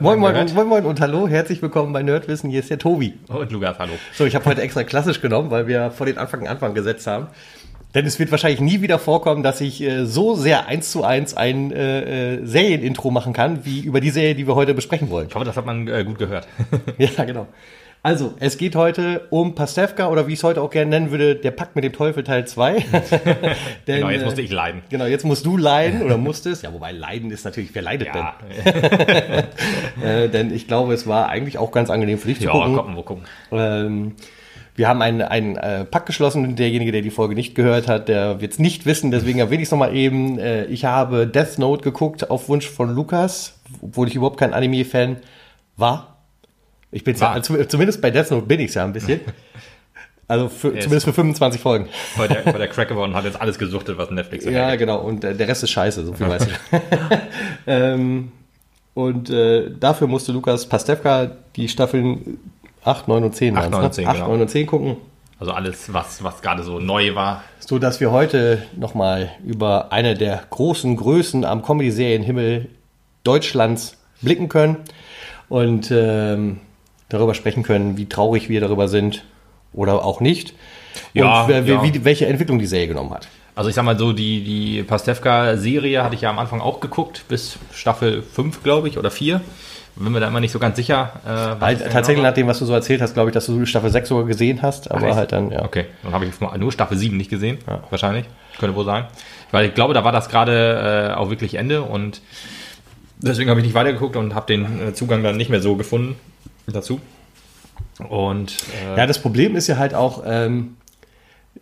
Moin, moin, und, moin, moin und hallo, herzlich willkommen bei Nerdwissen. Hier ist der Tobi. Und Lukas, hallo. So, ich habe heute extra klassisch genommen, weil wir vor den Anfang Anfang gesetzt haben. Denn es wird wahrscheinlich nie wieder vorkommen, dass ich äh, so sehr eins zu eins ein äh, äh, Serienintro machen kann, wie über die Serie, die wir heute besprechen wollen. Ich hoffe, das hat man äh, gut gehört. Ja, genau. Also, es geht heute um Pastewka oder wie ich es heute auch gerne nennen würde, der Pakt mit dem Teufel Teil 2. Denn, genau, jetzt musste äh, ich leiden. Genau, jetzt musst du leiden oder musstest. Ja, wobei leiden ist natürlich, wer leidet Ja, denn? Äh, denn ich glaube, es war eigentlich auch ganz angenehm für dich zu ja gucken. gucken, wir gucken. Ähm, wir haben einen, einen äh, Pakt geschlossen. Derjenige, der die Folge nicht gehört hat, der wird es nicht wissen. Deswegen erwähne ich es nochmal eben. Äh, ich habe Death Note geguckt auf Wunsch von Lukas, obwohl ich überhaupt kein Anime-Fan war. Ich bin ja, zum- zumindest bei Death Note bin ich ja ein bisschen. Also für, zumindest für 25 Folgen. War der, war der Crack geworden hat jetzt alles gesuchtet, was Netflix so Ja, genau. Und äh, der Rest ist scheiße, so viel weiß ich. ähm, und äh, dafür musste Lukas Pastewka die Staffeln 8, 9 und 10, 8, waren's, 9 ne? und 10, 8, genau. 9 und 10 gucken. Also alles, was, was gerade so neu war. So dass wir heute nochmal über eine der großen Größen am Comedy-Serienhimmel Deutschlands blicken können und ähm, darüber sprechen können, wie traurig wir darüber sind oder auch nicht. Ja, und wer- ja. Wie, welche Entwicklung die Serie genommen hat. Also ich sag mal so, die, die Pastewka-Serie hatte ich ja am Anfang auch geguckt, bis Staffel 5, glaube ich, oder 4. Bin mir da immer nicht so ganz sicher. Äh, es denn tatsächlich genau nach dem, was du so erzählt hast, glaube ich, dass du Staffel 6 sogar gesehen hast, aber echt? halt dann, ja. Okay, dann habe ich nur Staffel 7 nicht gesehen, wahrscheinlich. Könnte wohl sein. Weil ich glaube, da war das gerade äh, auch wirklich Ende und deswegen habe ich nicht weitergeguckt und habe den äh, Zugang dann nicht mehr so gefunden dazu. Und äh, Ja, das Problem ist ja halt auch, ähm,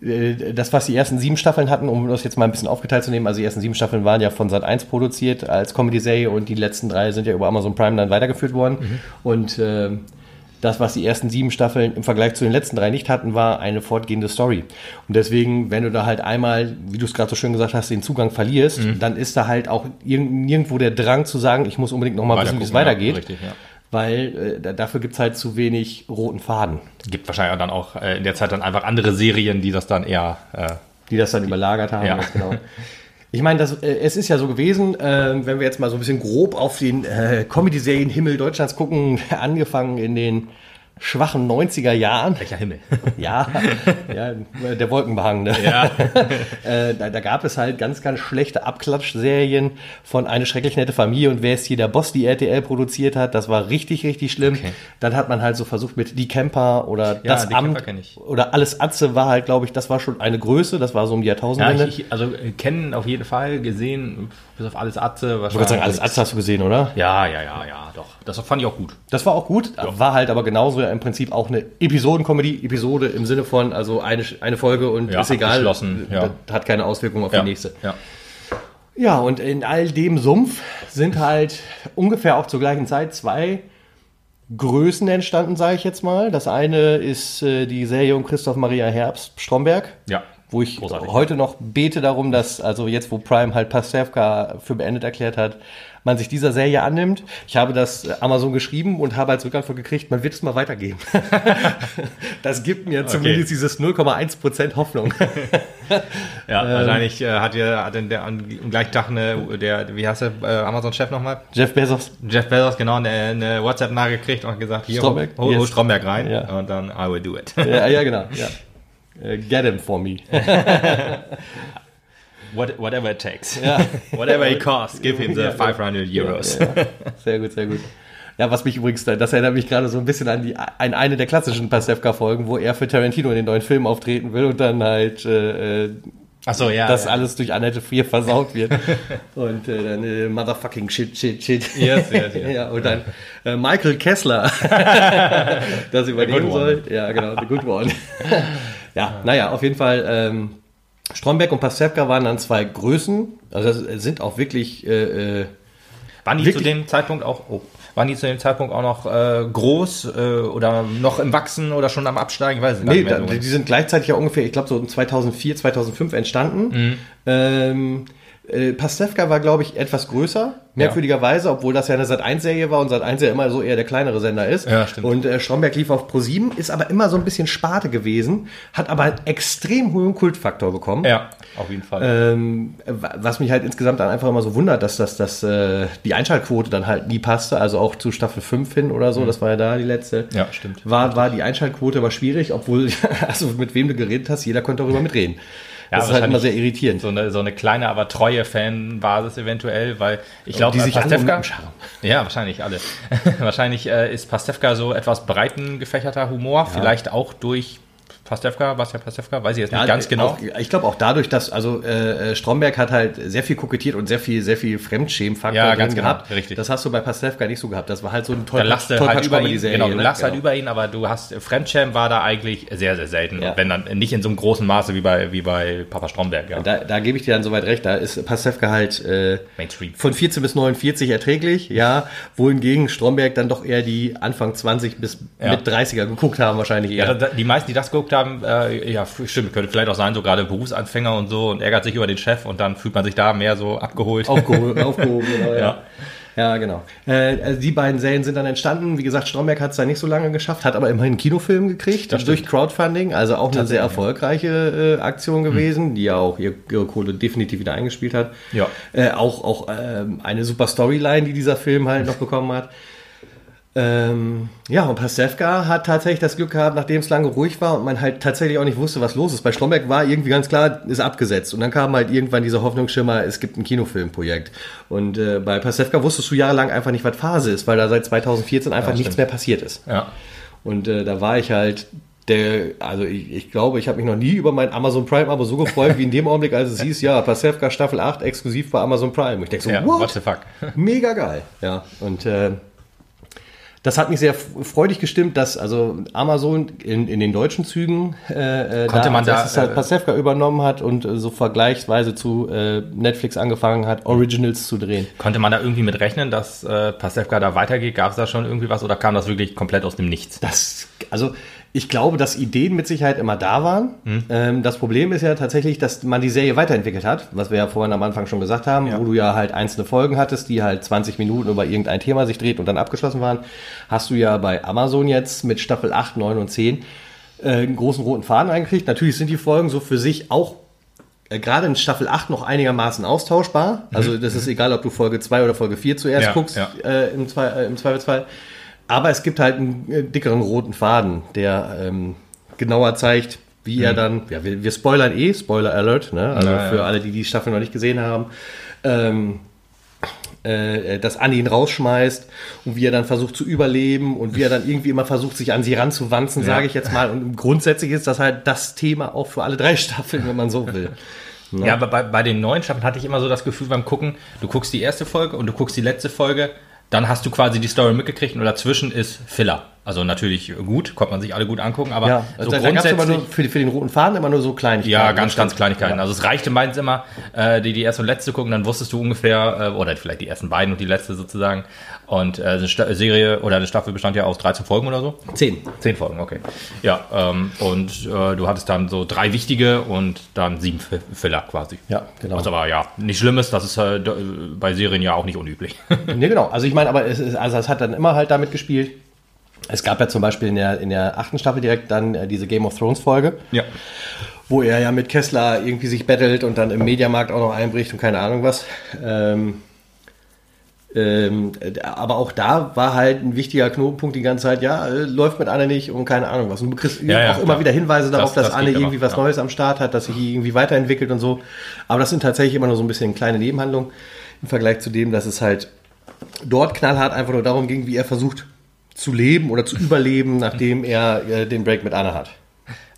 äh, das, was die ersten sieben Staffeln hatten, um das jetzt mal ein bisschen aufgeteilt zu nehmen, also die ersten sieben Staffeln waren ja von Sat 1 produziert als Comedy-Serie und die letzten drei sind ja über Amazon Prime dann weitergeführt worden. Mhm. Und ähm, das, was die ersten sieben Staffeln im Vergleich zu den letzten drei nicht hatten, war eine fortgehende Story. Und deswegen, wenn du da halt einmal, wie du es gerade so schön gesagt hast, den Zugang verlierst, Mhm. dann ist da halt auch irg- nirgendwo der Drang zu sagen, ich muss unbedingt noch mal wissen, wie es Weitergucken, ja, weitergeht. richtig, ja. Weil äh, da- dafür gibt's halt zu wenig roten Faden. gibt wahrscheinlich dann auch äh, in der Zeit dann einfach andere Serien, die das dann eher äh, die das dann überlagert haben. Ja. ganz Genau. Ich meine, das, äh, es ist ja so gewesen, äh, wenn wir jetzt mal so ein bisschen grob auf den äh, Comedy-Serien-Himmel Deutschlands gucken, angefangen in den schwachen 90er Jahren. welcher Himmel. Ja, ja der Wolkenbehang. Ne? ja. Äh, da, da gab es halt ganz, ganz schlechte Abklatschserien von Eine schrecklich nette Familie und wer ist hier der Boss, die RTL produziert hat. Das war richtig, richtig schlimm. Okay. Dann hat man halt so versucht mit Die Camper oder Ja, Das Amt oder Alles Atze war halt, glaube ich, das war schon eine Größe. Das war so um die Ja, Jahrtausendwende. ich, ich, also äh, kennen auf jeden Fall, gesehen, bis auf alles Atze. Ich würde sagen, alles Atze hast du gesehen, oder? Ja, ja, ja, ja, doch. Das fand ich auch gut. Das war auch gut, war halt aber genauso im Prinzip auch eine Episoden-Comedy, Episode im Sinne von, also eine, eine Folge und Ja, ist egal, ja. das hat keine Auswirkung auf Ja. die nächste. Ja. Ja, und in all dem Sumpf sind halt ungefähr auch zur gleichen Zeit zwei Größen entstanden, sage ich jetzt mal. Das eine ist äh, die Serie um Christoph Maria Herbst, Stromberg. Ja. Wo ich Großartig. heute noch bete darum, dass, also jetzt, wo Prime halt Pastewka für beendet erklärt hat, man sich dieser Serie annimmt. Ich habe das äh, Amazon geschrieben und habe als Rückantwort gekriegt, man wird es mal weitergeben. das gibt mir zumindest dieses 0,1% Hoffnung. Ja, wahrscheinlich äh, hat ja hat der am gleichen Tag eine, der, wie heißt der äh, Amazon-Chef nochmal? Jeff Bezos. Jeff Bezos, genau, eine, eine WhatsApp-Nachricht gekriegt und gesagt, hier, Stromberg? hol, hol Yes. Stromberg rein Ja. und dann I will do it. ja, ja, genau. Ja. Äh, Get him for me. What, whatever it takes. Ja. whatever it costs, give him the Ja. 500 Euros. Ja, sehr gut, sehr gut. Ja, was mich übrigens, das erinnert mich gerade so ein bisschen an die an eine der klassischen Pasewka-Folgen, wo er für Tarantino in den neuen Film auftreten will und dann halt äh, äh, Achso, ja. das ja. alles durch Annette Frier versaut wird. und äh, dann äh, Motherfucking Shit, Shit, Shit. Yes, yes, yes. ja, und dann äh, Michael Kessler das übernehmen soll. Ja, genau, the good one. Ja, naja, auf jeden Fall ähm, Stromberg und Pasewka waren dann zwei Größen. Also das sind auch wirklich äh, äh, Waren die Wirklich? zu dem Zeitpunkt auch, oh, waren die zu dem Zeitpunkt auch noch äh, groß äh, oder noch im Wachsen oder schon am Absteigen? Ich weiß es Nee, nicht da, so. die sind gleichzeitig ja ungefähr, ich glaube so 2004, 2005 entstanden. Mhm. Ähm, Äh, Pastewka war, glaube ich, etwas größer, merkwürdigerweise, obwohl das ja eine Sat1-Serie war und Sat1 ja immer so eher der kleinere Sender ist. Ja, stimmt. Und äh, Stromberg lief auf Pro7, ist aber immer so ein bisschen Sparte gewesen, hat aber einen extrem hohen Kultfaktor bekommen. Ja, auf jeden Fall. Ähm, wa- was mich halt insgesamt dann einfach immer so wundert, dass das, dass, äh, die Einschaltquote dann halt nie passte, also auch zu Staffel 5 hin oder so, das war ja da die letzte. Ja, stimmt. War, war die Einschaltquote aber schwierig, obwohl, also mit wem du geredet hast, jeder konnte darüber mitreden. Ja, das ist halt immer sehr irritierend. so eine, so eine kleine, aber treue Fanbasis eventuell, weil ich glaube, die sich alle Pastewka, ja, wahrscheinlich alle. wahrscheinlich äh, ist Pastewka so etwas breiten gefächerter Humor, vielleicht auch durch Pastewka, was ja Pastewka, weiß ich jetzt nicht ganz genau. Auch, ich glaube auch dadurch, dass, also äh, Stromberg hat halt sehr viel kokettiert und sehr viel, sehr viel Fremdschämenfaktor Ja, ganz genau, gehabt. richtig. Das hast du bei Pastewka nicht so gehabt. Das war halt so ein da toll, halt über ihn, Serie. genau, du lachst halt über ihn, aber du hast, Fremdschämen war da eigentlich sehr, sehr selten. Ja. Und wenn dann nicht in so einem großen Maße wie bei, wie bei Papa Stromberg, ja. Da, da gebe ich dir dann soweit recht. Da ist Pastewka halt äh, Mainstream. von 14 bis 49 erträglich, ja. Wohingegen Stromberg dann doch eher die Anfang 20 bis Ja. mit 30er geguckt haben, wahrscheinlich eher. Ja, die meisten, die das geguckt haben, äh, ja, stimmt, könnte vielleicht auch sein, so gerade Berufsanfänger und so und ärgert sich über den Chef und dann fühlt man sich da mehr so abgeholt. aufgehoben, aufgehoben genau, ja. Ja. ja. genau. Äh, also die beiden Serien sind dann entstanden. Wie gesagt, Stromberg hat es da nicht so lange geschafft, hat aber immerhin einen Kinofilm gekriegt Das durch stimmt. Crowdfunding. Also auch eine sehr erfolgreiche äh, Aktion gewesen, die ja auch ihr- ihre Kohle definitiv wieder eingespielt hat. Ja. Äh, auch auch ähm, eine super Storyline, die dieser Film halt noch bekommen hat. Ähm, ja, und Pastewka hat tatsächlich das Glück gehabt, nachdem es lange ruhig war und man halt tatsächlich auch nicht wusste, was los ist. Bei Stromberg war irgendwie ganz klar, ist abgesetzt. Und dann kam halt irgendwann dieser Hoffnungsschimmer, es gibt ein Kinofilmprojekt. Und äh, bei Pastewka wusstest du jahrelang einfach nicht, was Phase ist, weil da seit 2014 einfach nichts stimmt. mehr passiert ist. Ja. Und äh, da war ich halt der, also ich, ich glaube, ich habe mich noch nie über mein Amazon Prime-Abo so gefreut, wie in dem Augenblick, als es hieß, ja, Pastewka Staffel 8 exklusiv bei Amazon Prime. Ich denke so, ja, what? what the fuck. Mega geil. Ja, und äh, das hat mich sehr freudig gestimmt, dass also Amazon in, in den deutschen Zügen äh, äh, Konnte man als da, halt äh, Pastewka übernommen hat und äh, so vergleichsweise zu äh, Netflix angefangen hat, Originals zu drehen. Konnte man da irgendwie mit rechnen, dass äh, Pastewka da weitergeht? Gab es da schon irgendwie was oder kam das wirklich komplett aus dem Nichts? Das, also ich glaube, dass Ideen mit Sicherheit immer da waren. Hm. Ähm, das Problem ist ja tatsächlich, dass man die Serie weiterentwickelt hat, was wir ja vorhin am Anfang schon gesagt haben, wo du ja halt einzelne Folgen hattest, die halt 20 Minuten über irgendein Thema sich dreht und dann abgeschlossen waren. Hast du ja bei Amazon jetzt mit Staffel 8, 9 und 10 äh, einen großen roten Faden eingekriegt. Natürlich sind die Folgen so für sich auch äh, gerade in Staffel 8 noch einigermaßen austauschbar. Also das ist egal, ob du Folge 2 oder Folge 4 zuerst Mhm. Ja, guckst, ja. Äh, im, Zwe äh, im Zweifelsfall. Aber es gibt halt einen äh, dickeren roten Faden, der ähm, genauer zeigt, wie er dann, ja, wir, wir spoilern eh, Spoiler Alert, ne? also Mhm. Ja, ja. für alle, die die Staffel noch nicht gesehen haben, ähm, äh, dass Annie ihn rausschmeißt und wie er dann versucht zu überleben und wie er dann irgendwie immer versucht, sich an sie ranzuwanzen, sage ich jetzt mal. Und grundsätzlich ist das halt das Thema auch für alle drei Staffeln, wenn man so will. Ja, aber bei, bei den neuen Staffeln hatte ich immer so das Gefühl beim Gucken, du guckst die erste Folge und du guckst die letzte Folge, dann hast du quasi die Story mitgekriegt und dazwischen ist Filler. Also natürlich gut, konnte man sich alle gut angucken, aber Ja, also so da, grundsätzlich... immer nur für, für den roten Faden immer nur so Kleinigkeiten. Ja, ganz, ganz Kleinigkeiten. Ja. Also es reichte meistens immer, äh, die, die erste und letzte gucken, dann wusstest du ungefähr, äh, oder vielleicht die ersten beiden und die letzte sozusagen. Und äh, eine Sta Serie oder eine Staffel bestand ja aus 13 Folgen oder so. Zehn. Zehn Folgen, okay. Ja, ähm, und äh, du hattest dann so drei wichtige und dann sieben Fi- Filler quasi. Ja, genau. Was aber ja nicht schlimm ist, das ist äh, bei Serien ja auch nicht unüblich. Nee, genau. Also ich meine, aber es, ist, also es hat dann immer halt damit gespielt. Es gab ja zum Beispiel in der, in der achten Staffel direkt dann äh, diese Game of Thrones Folge, ja. wo er ja mit Kessler irgendwie sich battelt und dann im Mediamarkt auch noch einbricht und keine Ahnung was. Ähm, ähm, äh, aber auch da war halt ein wichtiger Knotenpunkt die ganze Zeit, ja, äh, läuft mit Anne nicht und keine Ahnung was. Und du kriegst Ja, ja, auch immer klar. wieder Hinweise darauf, Das- dass das Anne irgendwie immer, was ja. Neues am Start hat, dass sich irgendwie weiterentwickelt und so. Aber das sind tatsächlich immer nur so ein bisschen kleine Nebenhandlungen im Vergleich zu dem, dass es halt dort knallhart einfach nur darum ging, wie er versucht zu leben oder zu überleben, nachdem er äh, den Break mit Anne hat.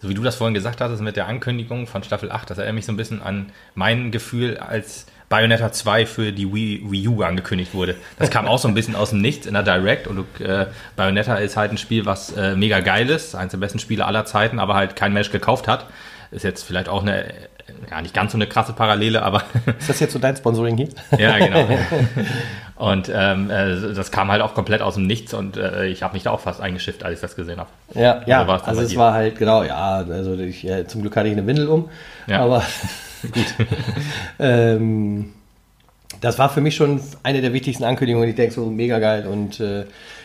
So wie du das vorhin gesagt hast, mit der Ankündigung von Staffel 8, das erinnert mich so ein bisschen an mein Gefühl, als Bayonetta 2 für die Wii, Wii U angekündigt wurde. Das kam auch so ein bisschen aus dem Nichts in der Direct und äh, Bayonetta ist halt ein Spiel, was äh, mega geil ist, eines der besten Spiele aller Zeiten, aber halt kein Mensch gekauft hat. Ist jetzt vielleicht auch eine, äh, ja nicht ganz so eine krasse Parallele, aber Ist das jetzt so dein Sponsoring hier? ja, genau. Und ähm, äh, das kam halt auch komplett aus dem Nichts und äh, ich habe mich da auch fast eingeschifft, als ich das gesehen habe. Ja, ja. Also war es dann also bei es dir? war halt, genau, ja, also ich, ja, zum Glück hatte ich eine Windel um. Ja. Aber ähm, das war für mich schon eine der wichtigsten Ankündigungen. Ich denke so mega geil. Und äh,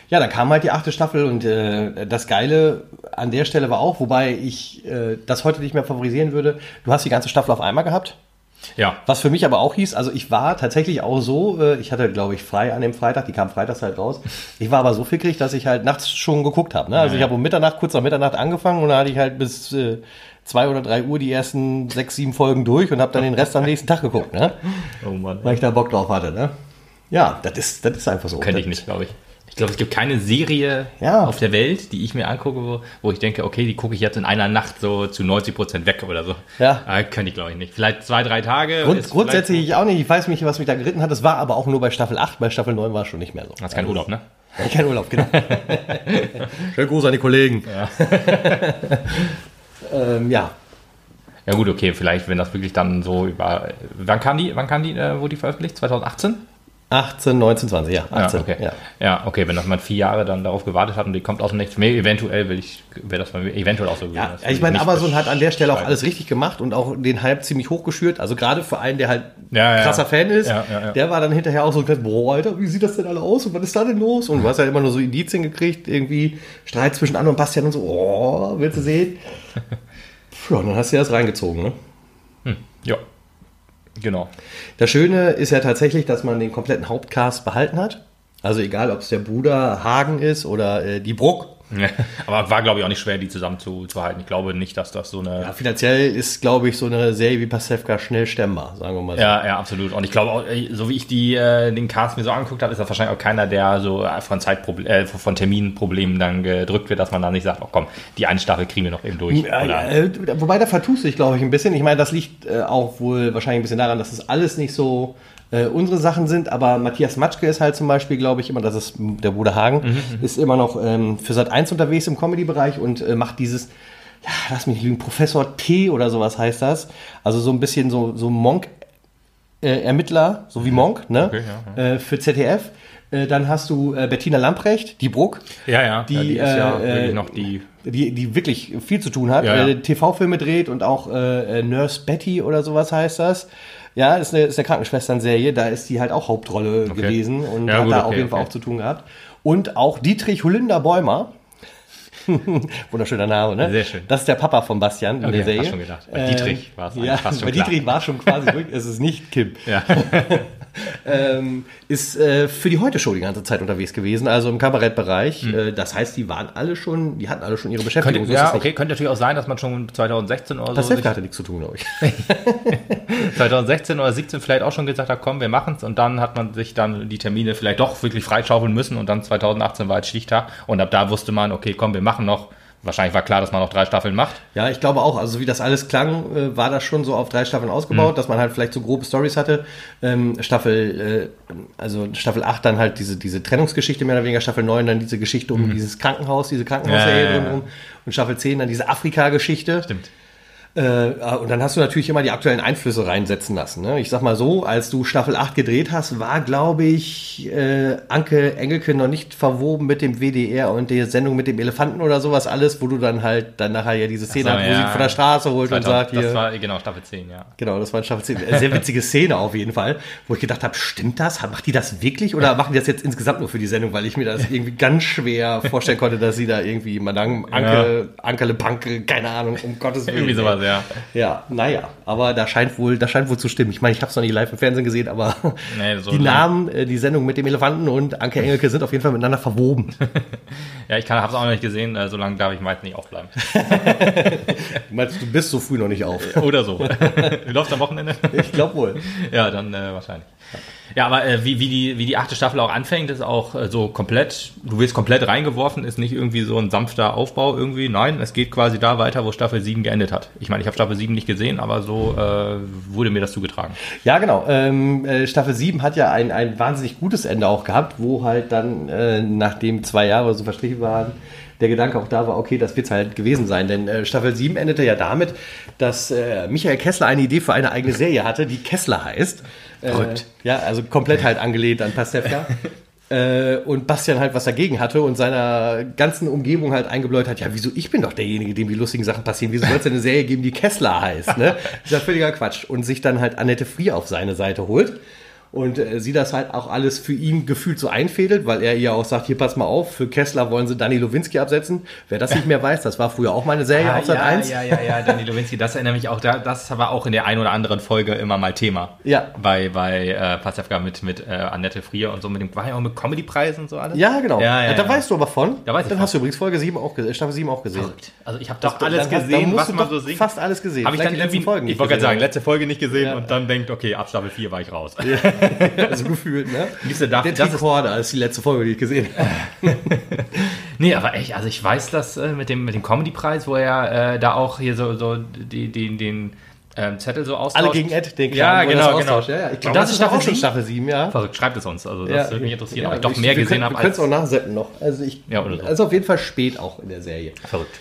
ja, dann kam halt die achte Staffel und äh, das Geile an der Stelle war auch, wobei ich äh, das heute nicht mehr favorisieren würde, du hast die ganze Staffel auf einmal gehabt. Ja. Was für mich aber auch hieß, also ich war tatsächlich auch so, äh, ich hatte, glaube ich, frei an dem Freitag, die kam freitags halt raus. Ich war aber so fickrig, dass ich halt nachts schon geguckt habe. Ne? Also ich habe um Mitternacht, kurz nach Mitternacht angefangen und dann hatte ich halt bis äh, zwei oder drei Uhr die ersten sechs, sieben Folgen durch und habe dann den Rest am nächsten Tag geguckt, ne? Oh Mann. Weil ich da Bock drauf hatte, ne? Ja, das ist, das ist einfach so. Könnte ich nicht, glaube ich. Ich glaube, es gibt keine Serie Ja. auf der Welt, die ich mir angucke, wo, wo ich denke, okay, die gucke ich jetzt in einer Nacht so zu 90 Prozent weg oder so. Ja. Äh, könnte ich, glaube ich, nicht. Vielleicht zwei, drei Tage. Grund, ist grundsätzlich ich auch nicht. Ich weiß nicht, was mich da geritten hat. Das war aber auch nur bei Staffel 8. Bei Staffel 9 war es schon nicht mehr so. vielleicht- Hast keinen Urlaub, ne? Kein Urlaub, genau. Schönen Gruß an die Kollegen. ähm, ja. Ja gut, okay, vielleicht, wenn das wirklich dann so über... Wann kam die, wann kam die, äh, wurde die veröffentlicht? 2018? 18, 19, 20, ja. 18, ja, okay. ja. Ja. okay, wenn das man vier Jahre dann darauf gewartet hat und die kommt aus dem Nichts mehr, eventuell will ich, wäre das bei mir eventuell auch so gewesen. Ja, ich meine, Amazon hat an der Stelle auch alles richtig gemacht und auch den Hype ziemlich hochgeschürt. Also gerade für einen, der halt Ja, ja. krasser Fan ist, Ja, ja, ja. der war dann hinterher auch so, boah, Alter, wie sieht das denn alle aus und was ist da denn los? Und du hast halt immer nur so Indizien gekriegt, irgendwie Streit zwischen Anne und Bastian und so, oh, willst du sehen? Puh, und dann hast du dir das reingezogen, ne? Ja, genau. Das Schöne ist ja tatsächlich, dass man den kompletten Hauptcast behalten hat. Also egal, ob es der Bruder Hagen ist oder äh, die Bruck. Aber war, glaube ich, auch nicht schwer, die zusammen zu, zu halten. Ich glaube nicht, dass das so eine. Ja, finanziell ist, glaube ich, so eine Serie wie Pasewka schnell stemmbar, sagen wir mal so. Ja, ja, absolut. Und ich glaube auch, ey, so wie ich die, äh, den Cast mir so angeguckt habe, ist das wahrscheinlich auch keiner, der so äh, von Zeitproble äh, von Terminproblemen dann gedrückt wird, dass man dann nicht sagt, oh komm, die eine Staffel kriegen wir noch eben durch. Ja, äh, wobei da vertust du dich, glaube ich, ein bisschen. Ich meine, das liegt äh, auch wohl wahrscheinlich ein bisschen daran, dass es alles nicht so äh, unsere Sachen sind. Aber Matthias Matschke ist halt zum Beispiel, glaube ich, immer, das ist der Bruder Hagen, ist immer noch ähm, für Sat 1 unterwegs im Comedy-Bereich und äh, macht dieses, ja, lass mich lügen, Professor T oder sowas heißt das. Also so ein bisschen so, so Monk. Äh, Ermittler, so wie Monk, ne? Okay, ja, Äh, für ZDF. Äh, dann hast du Bettina Lamprecht, die Bruck. ja, ja, Die, ja, die ist ja wirklich noch die. die, die wirklich viel zu tun hat, Ja, ja. TV-Filme dreht und auch äh, Nurse Betty oder sowas heißt das. Ja, ist eine, ist eine Krankenschwestern-Serie, da ist die halt auch Hauptrolle Okay. gewesen und Ja, hat gut, da okay, auf jeden Fall okay. auch zu tun gehabt. Und auch Dietrich Holinder Bäumer. Wunderschöner Name, ne? Sehr schön. Das ist der Papa von Bastian in Okay, der Serie. fast schon gedacht. Bei Dietrich war es ja, eigentlich fast schon bei. Dietrich war schon quasi. Es ist nicht Kim. Ja. ähm, ist äh, für die Heute-Show die ganze Zeit unterwegs gewesen, also im Kabarettbereich. Hm. Äh, das heißt, die waren alle schon, die hatten alle schon ihre Beschäftigung. Könnte, So ja, es okay, könnte natürlich auch sein, dass man schon 2016 oder so. Pasewka sich- hatte nichts zu tun, glaube ich. 2016 oder 17 vielleicht auch schon gesagt hat, komm, wir machen's und dann hat man sich dann die Termine vielleicht doch wirklich freischaufeln müssen und dann 2018 war halt Stichtag und ab da wusste man, okay, komm, wir machen noch. Wahrscheinlich war klar, dass man noch drei Staffeln macht. Ja, ich glaube auch. Also so wie das alles klang, äh, war das schon so auf drei Staffeln ausgebaut, Mhm. dass man halt vielleicht so grobe Stories hatte. Ähm, Staffel, äh, also Staffel 8 dann halt diese, diese Trennungsgeschichte mehr oder weniger, Staffel 9 dann diese Geschichte um dieses Krankenhaus, diese Krankenhausserie Mhm. Ja, ja, ja. und Staffel 10 dann diese Afrika-Geschichte. Stimmt. Äh, und dann hast du natürlich immer die aktuellen Einflüsse reinsetzen lassen. Ne? Ich sag mal so, als du Staffel 8 gedreht hast, war, glaube ich, äh, Anke Engelke noch nicht verwoben mit dem WDR und der Sendung mit dem Elefanten oder sowas alles, wo du dann halt dann nachher ja diese Szene so, hast, wo ja. sie von der Straße holt und 2000, sagt hier. das war genau Staffel 10, ja. Genau, das war Staffel 10. Eine Sehr witzige Szene auf jeden Fall, wo ich gedacht habe, stimmt das? Macht die das wirklich oder machen die das jetzt insgesamt nur für die Sendung? Weil ich mir das irgendwie ganz schwer vorstellen konnte, dass sie da irgendwie Madame Anke, Ankele Panke, keine Ahnung, um Gottes Willen. Irgendwie sowas, ja. Ja, naja, aber da scheint wohl, das scheint wohl zu stimmen. Ich meine, ich habe es noch nicht live im Fernsehen gesehen, aber Nee, so die Namen, äh, die Sendung mit dem Elefanten und Anke Engelke sind auf jeden Fall miteinander verwoben. Ja, ich habe es auch noch nicht gesehen, äh, so lange darf ich meist nicht aufbleiben. Du meinst, du bist so früh noch nicht auf? Oder so. du läufst am Wochenende? Ich glaube wohl. Ja, dann äh, wahrscheinlich. Ja, aber äh, wie, wie, die, wie die achte Staffel auch anfängt, ist auch äh, so komplett, du wirst komplett reingeworfen, ist nicht irgendwie so ein sanfter Aufbau irgendwie. Nein, es geht quasi da weiter, wo Staffel 7 geendet hat. Ich meine, ich habe Staffel 7 nicht gesehen, aber so äh, wurde mir das zugetragen. Ja, genau. Ähm, äh, Staffel 7 hat ja ein, ein wahnsinnig gutes Ende auch gehabt, wo halt dann, äh, nachdem zwei Jahre so verstrichen waren, der Gedanke auch da war, okay, das wird's halt gewesen sein. Denn äh, Staffel 7 endete ja damit, dass äh, Michael Kessler eine Idee für eine eigene Serie hatte, die Kessler heißt. Äh, Verrückt. ja, also komplett halt angelehnt an Pastewka. Äh, und Bastian halt was dagegen hatte und seiner ganzen Umgebung halt eingebläut hat, ja, wieso, ich bin doch derjenige, dem die lustigen Sachen passieren, wieso soll es denn eine Serie geben, die Kessler heißt, ne? Das ist ja völliger Quatsch. Und sich dann halt Annette Frier auf seine Seite holt und äh, sie das halt auch alles für ihn gefühlt so einfädelt, weil er ihr auch sagt, hier pass mal auf, für Kessler wollen sie Danny Lowinski absetzen. Wer das nicht mehr weiß, das war früher auch mal eine Serie Ah, auf Sat ja, 1. ja, ja, ja, Danny Lowinski, das erinnert mich auch, da, das war auch in der einen oder anderen Folge immer mal Thema. Ja. Bei, bei äh, Pasewka mit, mit äh, Annette Frier und so, mit dem, war ja auch mit Comedy-Preisen und so alles. Ja, genau. Ja, ja, da ja. weißt du aber von. Da weiß ich Dann von. hast du übrigens Folge 7 auch, Staffel 7 auch gesehen. Verrückt. Also ich habe doch alles Dann gesehen, was du man so singt. Fast alles gesehen. Habe ich dann die letzten Folgen ich wollte gerade sagen, letzte Folge nicht gesehen Ja. und dann denkt, okay, ab Staffel 4 war ich raus. also gefühlt, ne? Siehst du, da- Der das ist- die letzte Folge, die ich gesehen habe. Nee, aber echt, also ich weiß das äh, mit dem, mit dem Comedy-Preis, wo er äh, da auch hier so, so die, die, den ähm, Zettel so austauscht. Alle gegen Ed, den Ja, er genau, das genau. Ja, ja. Ich glaube, das das ist doch auch Staffel schon? Staffel 7, ja. Verrückt, schreibt es uns. Also das würde mich interessieren, Ja, ob ich doch mehr gesehen habe Wir können es auch nachsenden noch. Also ich, Ja, oder so. Also auf jeden Fall spät auch in der Serie. Verrückt.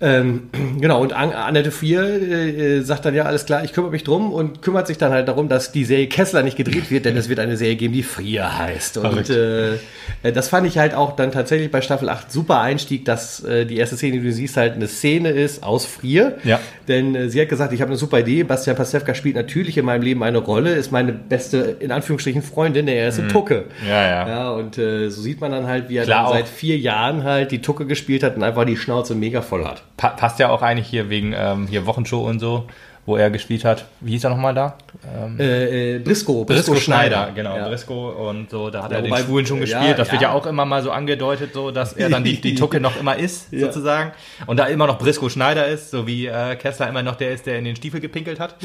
Ähm, genau, und An Annette Frier äh, sagt dann, ja, alles klar, ich kümmere mich drum und kümmert sich dann halt darum, dass die Serie Kessler nicht gedreht wird, denn es wird eine Serie geben, die Frier heißt. Und äh, äh, das fand ich halt auch dann tatsächlich bei Staffel 8 super Einstieg, dass äh, die erste Szene, die du siehst, halt eine Szene ist aus Frier. Ja. Denn äh, sie hat gesagt, ich habe eine super Idee, Bastian Pastewka spielt natürlich in meinem Leben eine Rolle, ist meine beste, in Anführungsstrichen, Freundin, der erste Tucke. Mhm. Ja, ja. Ja, und äh, so sieht man dann halt, wie er Klar seit vier Jahren halt die Tucke gespielt hat und einfach die Schnauze mega voll hat. Pa passt ja auch eigentlich hier wegen ähm, hier Wochenshow und so, wo er gespielt hat. Wie hieß er nochmal da? Ähm, Äh, äh, Briscoe, Brisco Schneider, genau. Ja. Brisco und so, da hat Ja, er den Schwulen schon ja, gespielt. das wird ja ja. auch immer mal so angedeutet, so dass er dann die, die Tucke noch immer ist, Ja. sozusagen. Und da immer noch Brisco Schneider ist, so wie äh, Kessler immer noch der ist, der in den Stiefel gepinkelt hat.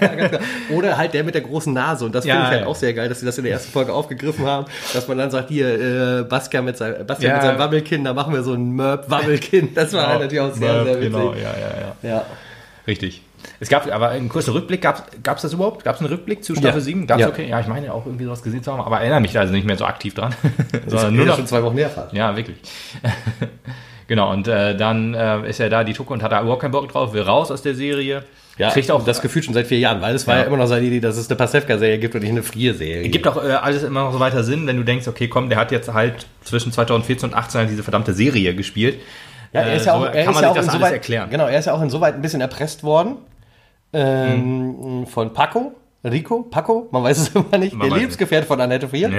Oder halt der mit der großen Nase. Und das Ja, finde ich halt ja. auch sehr geil, dass sie das in der ersten Folge aufgegriffen haben, dass man dann sagt, hier, äh, Bastian mit, sein, Bastian Ja. mit seinem Wabbelkinn, da machen wir so ein Merp-Wabbelkinn. Das war halt natürlich auch sehr, sehr witzig. Genau, ja, ja, ja. Ja. Richtig. Es gab aber einen kurzen Rückblick, gab es das überhaupt? Gab es einen Rückblick zu Staffel Ja. 7? Gab's Ja. okay? Ja, ich meine auch irgendwie sowas gesehen zu haben, aber erinnere mich da also nicht mehr so aktiv dran. Sondern nur ja noch, schon zwei Wochen fast. Ja, wirklich. genau, und äh, dann äh, ist er da, die Tucke, und hat da überhaupt keinen Bock drauf, will raus aus der Serie. Kriegt auch das Gefühl schon seit vier Jahren, weil es war ja, Ja. immer noch seine Idee, dass es eine Pasewka-Serie gibt und nicht eine Frier-Serie. Gibt auch äh, alles immer noch so weiter Sinn, wenn du denkst, okay, komm, der hat jetzt halt zwischen 2014 und 2018 halt diese verdammte Serie gespielt. Ja, er ist Äh, ja so auch, er kann ist man ja sich auch das alles erklären. Genau, er ist ja auch insoweit ein bisschen erpresst worden ähm, von Paco. Rico, Paco, man weiß es immer nicht, Man der Lebensgefährte von Annette Frier. Ja.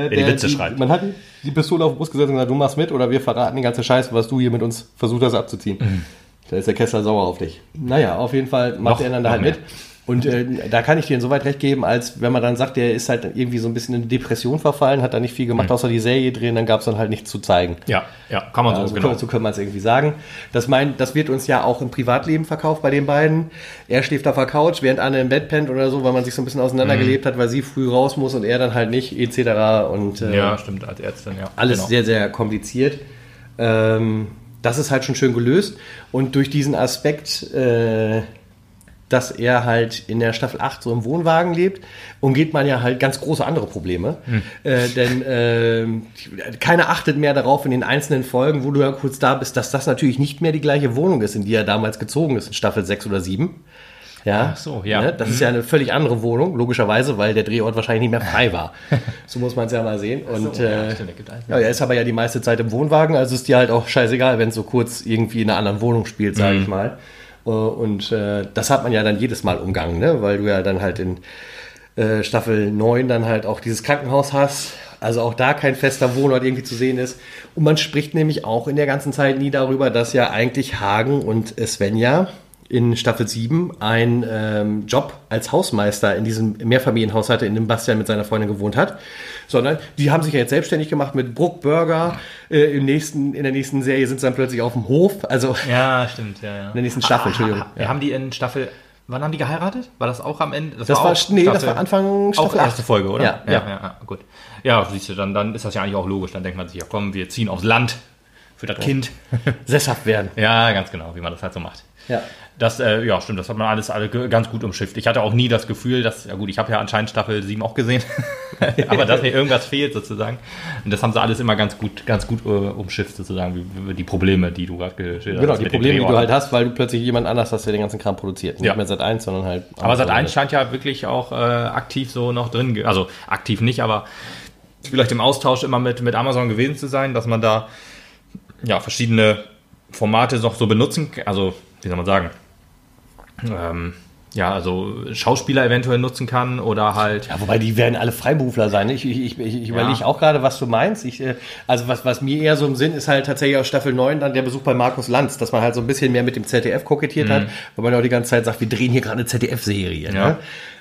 Äh, Der die Witze schreibt. Man hat die Pistole auf den Brust gesetzt und gesagt, du machst mit oder wir verraten die ganze Scheiße, was du hier mit uns versucht hast abzuziehen. Mhm. Da ist der Kessler sauer auf dich. Naja, auf jeden Fall macht Noch- er dann da halt mehr. mit. Und äh, da kann ich dir insoweit recht geben, als wenn man dann sagt, der ist halt irgendwie so ein bisschen in Depression verfallen, hat da nicht viel gemacht, Mhm. außer die Serie drehen, dann gab es dann halt nichts zu zeigen. Ja, ja, kann man so, Also genau. so können wir es irgendwie sagen. Das, mein, das wird uns ja auch im Privatleben verkauft bei den beiden. Er schläft auf der Couch, während Anne im Bett pennt oder so, weil man sich so ein bisschen auseinandergelebt hat, weil sie früh raus muss und er dann halt nicht, etc. Und äh, Ja, stimmt, als Ärztin, ja. alles genau. sehr, sehr kompliziert. Ähm, das ist halt schon schön gelöst. Und durch diesen Aspekt, äh, dass er halt in der Staffel 8 so im Wohnwagen lebt, umgeht man ja halt ganz große andere Probleme. Hm. Äh, denn äh, keiner achtet mehr darauf in den einzelnen Folgen, wo du ja kurz da bist, dass das natürlich nicht mehr die gleiche Wohnung ist, in die er damals gezogen ist, in Staffel 6 oder 7. Ja, Ach so, ja. Ne? Das ist ja eine völlig andere Wohnung, logischerweise, weil der Drehort wahrscheinlich nicht mehr frei war. so muss man es ja mal sehen. Und So, ja, äh, stimmt, alles ja, er ist aber ja die meiste Zeit im Wohnwagen, also ist dir halt auch scheißegal, wenn es so kurz irgendwie in einer anderen Wohnung spielt, sage Mhm. ich mal. Äh, Und äh, das hat man ja dann jedes Mal umgangen, ne? weil du ja dann halt in äh, Staffel 9 dann halt auch dieses Krankenhaus hast. Also auch da kein fester Wohnort irgendwie zu sehen ist. Und man spricht nämlich auch in der ganzen Zeit nie darüber, dass ja eigentlich Hagen und Svenja in Staffel 7 einen ähm, Job als Hausmeister in diesem Mehrfamilienhaus hatte, in dem Bastian mit seiner Freundin gewohnt hat. Sondern die haben sich ja jetzt selbstständig gemacht mit Bruck Burger. Äh, im nächsten, in der nächsten Serie sind sie dann plötzlich auf dem Hof. Also Ja, stimmt, ja, ja. in der nächsten Staffel, Entschuldigung. Ja. Haben die in Staffel, wann haben die geheiratet? War das auch am Ende? Das war, auch nee, das Staffel- war Anfang Auch Staffel erste 8. Folge, oder? Ja, ja, ja. ja, gut. Ja, siehst du, dann, dann ist das ja eigentlich auch logisch. Dann denkt man sich, ja komm, wir ziehen aufs Land für das Kind. Sesshaft werden. Ja, ganz genau, wie man das halt so macht. Ja. Das, äh, ja, stimmt, das hat man alles alle ganz gut umschifft. Ich hatte auch nie das Gefühl, dass, ja gut, ich habe ja anscheinend Staffel 7 auch gesehen, aber dass mir irgendwas fehlt sozusagen. Und das haben sie alles immer ganz gut, ganz gut äh, umschifft sozusagen, wie, wie die Probleme, die du gerade geschildert Genau, hast. die mit den Probleme, die du halt hast, weil du plötzlich jemand anders hast, der den ganzen Kram produziert. Nicht Ja. mehr seit 1, sondern halt. Aber Sat 1 scheint ja wirklich auch äh, aktiv so noch drin, also aktiv nicht, aber vielleicht im Austausch immer mit, mit Amazon gewesen zu sein, dass man da ja verschiedene Formate noch so benutzen, also wie soll man sagen, ähm, ja, also Schauspieler eventuell nutzen kann oder halt. Ja, wobei die werden alle Freiberufler sein. Ich, ich, ich, ich überlege auch gerade, was du meinst. Ich, äh, also was, was mir eher so im Sinn ist halt tatsächlich aus Staffel 9 dann der Besuch bei Markus Lanz, dass man halt so ein bisschen mehr mit dem ZDF kokettiert hat, weil man ja auch die ganze Zeit sagt, wir drehen hier gerade eine ZDF-Serie. Ja. Ne?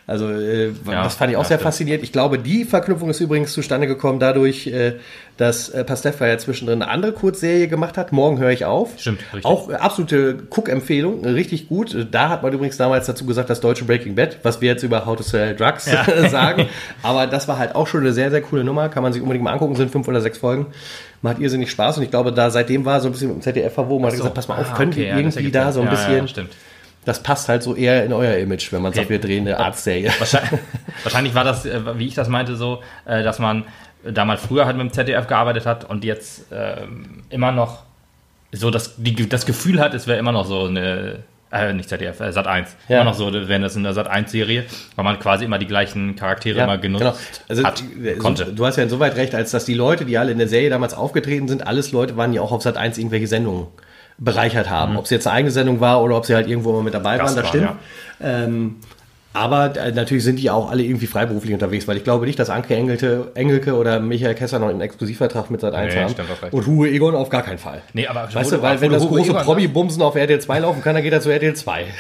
Also äh, Ja, das fand ich auch ja, sehr faszinierend. Ich glaube, die Verknüpfung ist übrigens zustande gekommen dadurch, äh, dass äh, Pastewka ja zwischendrin eine andere Kurzserie gemacht hat. Morgen höre ich auf. Stimmt, richtig. Auch äh, absolute Cook-Empfehlung, äh, richtig gut. Da hat man übrigens damals dazu gesagt, das deutsche Breaking Bad, was wir jetzt über How to Sell Drugs sagen. Aber das war halt auch schon eine sehr, sehr coole Nummer. Kann man sich unbedingt mal angucken. Sind fünf oder sechs Folgen. Macht irrsinnig Spaß. Und ich glaube, da seitdem war so ein bisschen mit dem ZDF verwoben. Man hat gesagt, pass mal auf, Ah, können okay, ja, das irgendwie da so ein Ja, bisschen... Ja, stimmt. Das passt halt so eher in euer Image, wenn man sagt, Okay. wir drehen eine Arztserie. Wahrscheinlich, wahrscheinlich war das, äh, wie ich das meinte, so, äh, dass man damals früher halt mit dem ZDF gearbeitet hat und jetzt ähm, immer noch so das, die, das Gefühl hat, es wäre immer noch so eine, äh, nicht ZDF, äh, Sat 1. Ja. Immer noch so, wäre das eine Sat 1 Serie, weil man quasi immer die gleichen Charaktere immer genutzt genau. Also, hat, äh, konnte. So, du hast ja insoweit recht, als dass die Leute, die alle in der Serie damals aufgetreten sind, alles Leute waren, die auch auf Sat 1 irgendwelche Sendungen bereichert haben. Ob es jetzt eine eigene Sendung war oder ob sie halt irgendwo mal mit dabei Gast waren, das waren, stimmt. Ähm, aber äh, natürlich sind die auch alle irgendwie freiberuflich unterwegs, weil ich glaube nicht, dass Anke Engelte, Engelke oder Michael Kessler noch einen Exklusivvertrag mit Sat 1 Nee, haben. stimmt. Und Hugo Egon auf gar keinen Fall. Nee, aber Weißt du, weil wenn das Hugo große Egon- Promi-Bumsen auf RTL 2 laufen kann, dann geht er zu RTL 2.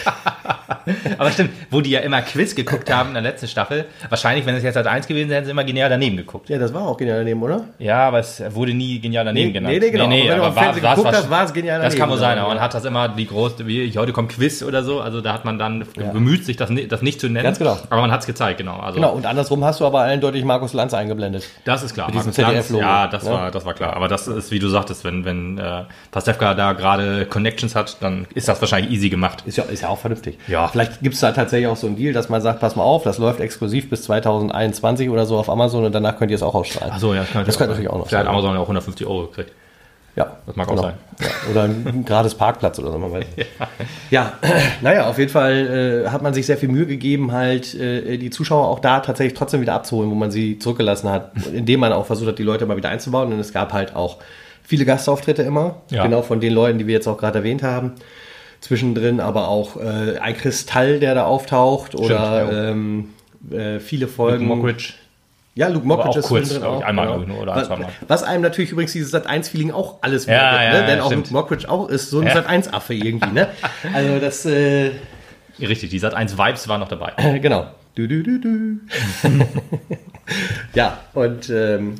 Aber stimmt, wo die ja immer Quiz geguckt haben in der letzten Staffel, wahrscheinlich, wenn es jetzt Sat 1 gewesen wäre, hätten sie immer genial daneben geguckt. Ja, das war auch genial daneben, oder? Ja, aber es wurde nie genial daneben Nee, genannt. nee, nee, genau. Aber wenn du auf Fernsehen war's geguckt hast, war es genial Das kann wohl daneben, sein, aber man hat das immer die große, wie ich, heute kommt Quiz oder so, also da hat man dann bemüht, sich das, das nicht zu nennen. Ganz genau. Aber man hat es gezeigt, genau. Also Genau, und andersrum hast du aber eindeutig Markus Lanz eingeblendet. das ist klar. Mit diesem Markus Lanz, Ja, das, ne? war, das war klar. Aber das ist, wie du sagtest, wenn, wenn äh, Pastewka da gerade Connections hat, dann ist das wahrscheinlich easy gemacht. Ist ja, ist ja auch vernünftig. Ja. Vielleicht gibt es da tatsächlich auch so einen Deal, dass man sagt, pass mal auf, das läuft exklusiv bis 2021 oder so auf Amazon und danach könnt ihr es auch ausstrahlen. Achso, ja, Das kann natürlich auch noch Vielleicht hat. Amazon ja auch 150 Euro gekriegt. Ja, Das mag auch sein. Ja, oder ein gratis Parkplatz oder so, man weiß nicht. Ja, naja, auf jeden Fall äh, hat man sich sehr viel Mühe gegeben, halt äh, die Zuschauer auch da tatsächlich trotzdem wieder abzuholen, wo man sie zurückgelassen hat, indem man auch versucht hat, die Leute mal wieder einzubauen. Und es gab halt auch viele Gastauftritte immer, Ja. genau von den Leuten, die wir jetzt auch gerade erwähnt haben. Zwischendrin aber auch äh, ein Kristall, der da auftaucht oder Stimmt, ähm, äh, viele Folgen. Mockridge. Ja, Luke Mockridge auch ist kurz, drin glaub ich, einmal, ich, nur, oder was, zweimal. was einem natürlich übrigens dieses Sat1-Feeling auch alles Ja, wieder ja, ne? ja, Denn auch stimmt. Luke Mockridge auch ist so ein Ja. Sat1-Affe irgendwie, ne? Also das, äh, Richtig, die Sat 1 Vibes waren noch dabei. genau. Du, du, du, du. ja, und ähm,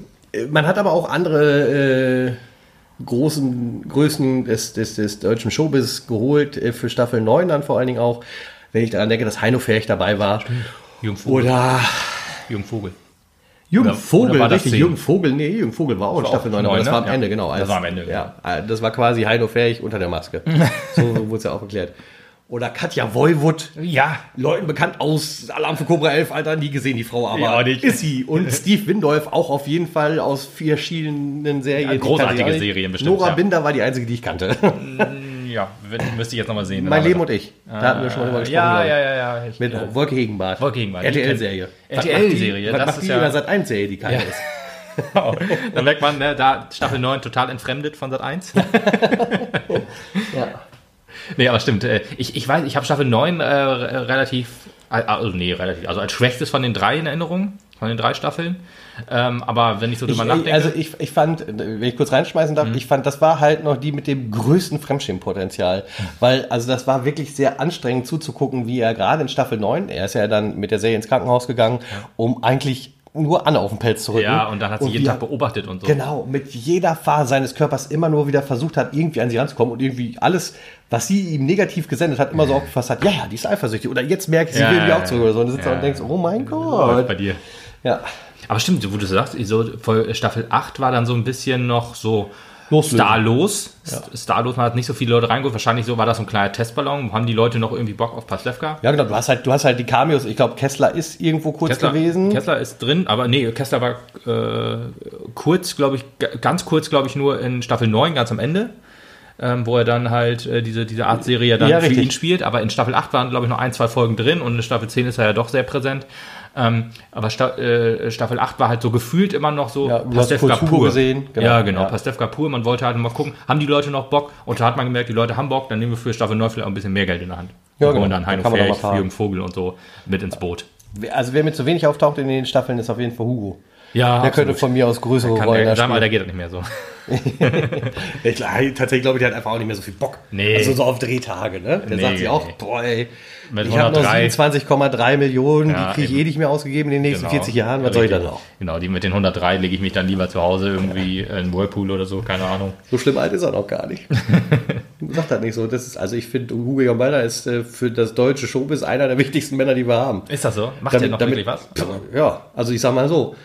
man hat aber auch andere äh, großen Größen des, des, des deutschen Showbiz geholt, äh, für Staffel 9 dann vor allen Dingen auch, wenn ich daran denke, dass Heino Ferch dabei war. Jürgen Vogel. Oder Jürgen Vogel. Jürgen Oder- Vogel, oder richtig. zehn? Jürgen Vogel, nee, Jürgen Vogel war auch in Staffel auch 9, aber das ne? war am Ja. Ende, genau. Das war am Ende, Ja, äh, das war quasi Heino Ferch unter der Maske. so wurde es ja auch erklärt. Oder Katja Woiwod, Ja. Leuten bekannt aus Alarm für Cobra 11, Alter, nie gesehen, die Frau, aber Ja, nicht. ist sie. Und Steve Windolf auch auf jeden Fall aus verschiedenen Serien. Ja, großartige. Serien bestimmt, Nora ja. Binder war die einzige, die ich kannte. Ja, wenn- müsste ich jetzt nochmal sehen. mein Leben und ich. Da hatten wir schon mal drüber gesprochen. Ja, ja, ja, ja. Ich, Mit äh, Wolke Gegenbart. Wolke Gegenbart. RTL-Serie. RTL-Serie, das macht ist die ja- Sat 1-Serie, die keine Ja. ist? Dann merkt man, ne, da Staffel 9 total entfremdet von Sat 1. Ja. nee, aber stimmt. äh, Ich, ich weiß, ich habe Staffel 9 äh, re- relativ, äh, also nee, relativ, also als schwächstes von den drei in Erinnerung, von den drei Staffeln. Ähm, aber wenn ich so drüber Ich, nachdenke. also ich, ich fand, wenn ich kurz reinschmeißen Mhm. darf, ich fand, das war halt noch die mit dem größten Fremdschämenpotenzial. Weil, also das war wirklich sehr anstrengend zuzugucken, wie er gerade in Staffel 9, er ist ja dann mit der Serie ins Krankenhaus gegangen, um eigentlich nur Anne auf den Pelz zu rücken. ja, und dann hat sie jeden wie Tag beobachtet und so. Genau, mit jeder Phase seines Körpers immer nur wieder versucht hat, irgendwie an sie ranzukommen und irgendwie alles, was sie ihm negativ gesendet hat, immer so aufgefasst hat, ja, ja, die ist eifersüchtig. Oder jetzt merkt sie, Ja, will ja, auch zurück oder so. Und du sitzt da ja. und denkst, oh mein Gott. bei dir. Ja. Aber stimmt, wo du sagst, so Staffel 8 war dann so ein bisschen noch so Loslösen. starlos. Starlos, man hat nicht so viele Leute reingeholt. Wahrscheinlich so war das so ein kleiner Testballon. Haben die Leute noch irgendwie Bock auf Pastewka? Ja, genau, du hast halt, du hast halt die Cameos. Ich glaube, Kessler ist irgendwo kurz Kessler, gewesen. Kessler ist drin, aber nee, Kessler war äh, kurz, glaube ich, ganz kurz, glaube ich, nur in Staffel 9, ganz am Ende. Ähm, wo er dann halt äh, diese, diese Art Serie dann Ja, für richtig. ihn spielt. Aber in Staffel 8 waren, glaube ich, noch ein, zwei Folgen drin und in Staffel 10 ist er ja doch sehr präsent. Ähm, aber Sta äh, Staffel 8 war halt so gefühlt immer noch so Ja, kurz Hugo gesehen, Genau. Ja, genau, Ja. Pastewka pur. Man wollte halt mal gucken, haben die Leute noch Bock? Und da hat man gemerkt, die Leute haben Bock, dann nehmen wir für Staffel 9 vielleicht auch ein bisschen mehr Geld in der Hand. Ja, und genau. holen dann Da Heino Ferch. Jürgen Vogel und so mit ins Boot. Also wer mit zu wenig auftaucht in den Staffeln, ist auf jeden Fall Hugo. Ja, Der könnte von mir aus größere Kann, Rollen der, in da seinem Alter spielen. geht das nicht mehr so. Ich, tatsächlich glaube ich, der hat einfach auch nicht mehr so viel Bock. Nee. Also so auf Drehtage, ne? Der Nee, sagt sich auch, nee. boah, ey, Mit ich habe noch 103. 27,3 Millionen, Ja, die kriege ich eben. eh nicht mehr ausgegeben in den nächsten Genau. 40 Jahren. Was soll ich Richtig. dann noch? Genau, die mit den 103 lege ich mich dann lieber zu Hause irgendwie in Whirlpool oder so, keine Ahnung. So schlimm alt ist er noch gar nicht. Sagt das nicht so. Das ist, also ich finde, Hugo Gambetta ist äh, für das deutsche Showbiz einer der wichtigsten Männer, die wir haben. Ist das so? Macht der noch wirklich was? Ja, also ich sag mal so.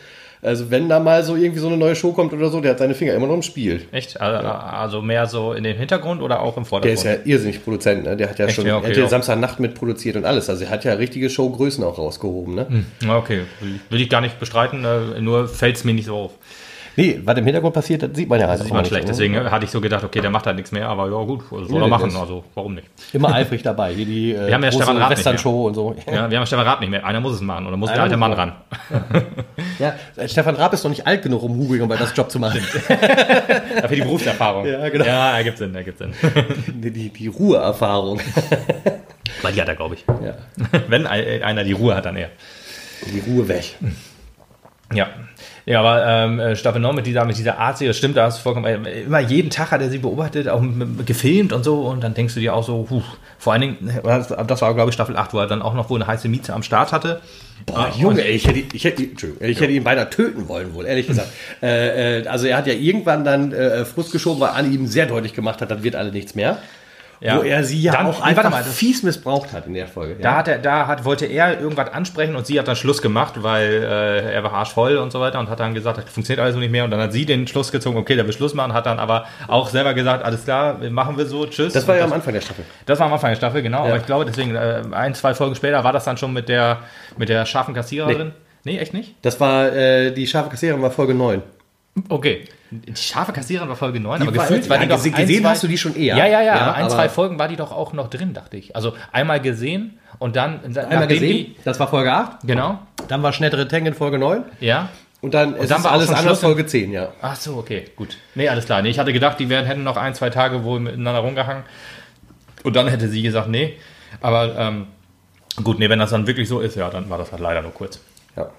Also wenn da mal so irgendwie so eine neue Show kommt oder so, der hat seine Finger immer noch im Spiel. Echt? Also, also mehr so in den Hintergrund oder auch im Der Vordergrund? ist ja irrsinnig Produzent, ne? Der hat ja Echt? schon, Ja, okay, hat ja ja. Samstagnacht mit produziert und alles. Also er hat ja richtige Showgrößen auch rausgehoben, ne? Ja, okay, will, ich gar nicht bestreiten, äh, nur fällt es mir nicht so auf. Nee, was im Hintergrund passiert, das sieht man ja Das einfach sieht man nicht, schlecht, ne? deswegen äh, hatte ich so gedacht, okay, der macht halt nichts mehr, aber ja gut, soll Nee, er machen, das- also warum nicht? Immer eifrig dabei. Hier die äh, Wir haben ja Stefan Raab nicht Western-Show und so. Ja, wir haben Stefan Raab nicht mehr, einer muss es machen oder muss der Einer alte muss Mann ran. Ja, äh, Stefan Raab ist noch nicht alt genug, um Hugo Gambettas Job zu machen. Dafür die Berufserfahrung. Ja, genau. Ja, ergibt Sinn, ergibt Sinn. die, die, die Ruheerfahrung. Weil die hat er, glaube ich. Ja. Wenn ein- einer die Ruhe hat, dann er. Die Ruhe weg. Ja. Ja, aber ähm, äh, Staffel 9 mit dieser, mit dieser Art, das stimmt, da hast du vollkommen, äh, immer jeden Tag hat er sie beobachtet, auch gefilmt und so, und dann denkst du dir auch so, huh, vor allen Dingen, das das war, glaube ich, Staffel 8, wo er dann auch noch wohl eine heiße Mieze am Start hatte. Boah, Junge, ey, ich hätte, ich hätte, ich hätte ihn beinahe töten wollen, wohl, ehrlich gesagt. äh, äh, also er hat ja irgendwann dann äh, Frust geschoben, weil Anne ihm sehr deutlich gemacht hat, das wird alle nichts mehr. Ja. Wo er sie ja Dann- auch nee, einfach mal, das- fies missbraucht hat in der Folge. Da, hat er, da hat, wollte er irgendwas ansprechen und sie hat dann Schluss gemacht, weil äh, er war arschvoll und so weiter und hat dann gesagt, das funktioniert alles so nicht mehr. Und dann hat sie den Schluss gezogen, okay, der will Schluss machen, hat dann aber auch selber gesagt, alles klar, machen wir so, tschüss. Das war ja Und am Anfang der Staffel. Das war am Anfang der Staffel, genau. Ja. Aber ich glaube, deswegen, äh, ein, zwei Folgen später war das dann schon mit der, mit der scharfen Kassiererin. Nee. echt nicht? Das war, äh, die scharfe Kassiererin war Folge 9. Okay. Die scharfe Kassiererin war Folge 9, Die aber war- gefühlt war die doch gesehen- ein, gesehen zwei, hast du die schon eher. Ja, ja, ja, Ja, aber ein, zwei Folgen war die doch auch noch drin, dachte ich. Also einmal gesehen und dann Einmal gesehen, das war Folge 8. Die, genau, Dann war Schnettere Tang in Folge 9. ja. Und dann, es dann ist war alles anders Folge 10, ja. Ach so, okay, gut. Nee, alles klar. Nee, ich hatte gedacht, die wären, hätten noch ein, zwei Tage wohl miteinander rumgehangen. Und dann hätte sie gesagt, nee. Aber ähm, gut, nee, wenn das dann wirklich so ist, ja, dann war das halt leider nur kurz. Ja.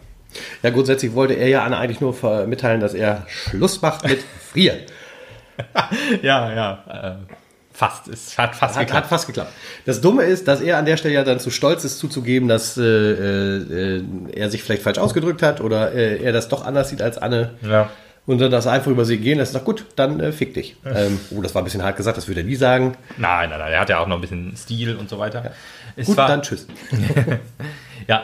Ja, grundsätzlich wollte er ja Anne eigentlich nur mitteilen, dass er Schluss macht mit Frieren. Ja, ja. Äh, fast. Es hat fast Hat, hat fast geklappt. Das Dumme ist, dass er an der Stelle ja dann zu stolz ist, zuzugeben, dass äh, äh, er sich vielleicht falsch ausgedrückt hat oder äh, er das doch anders sieht als Anne. Ja. Und dann das einfach über sie gehen lässt. Na gut, dann äh, fick dich. Ähm, oh, das war ein bisschen hart gesagt, das würde er nie sagen. Nein, nein, nein. Er hat ja auch noch ein bisschen Stil und so weiter. Es Gut, war, dann tschüss. Ja.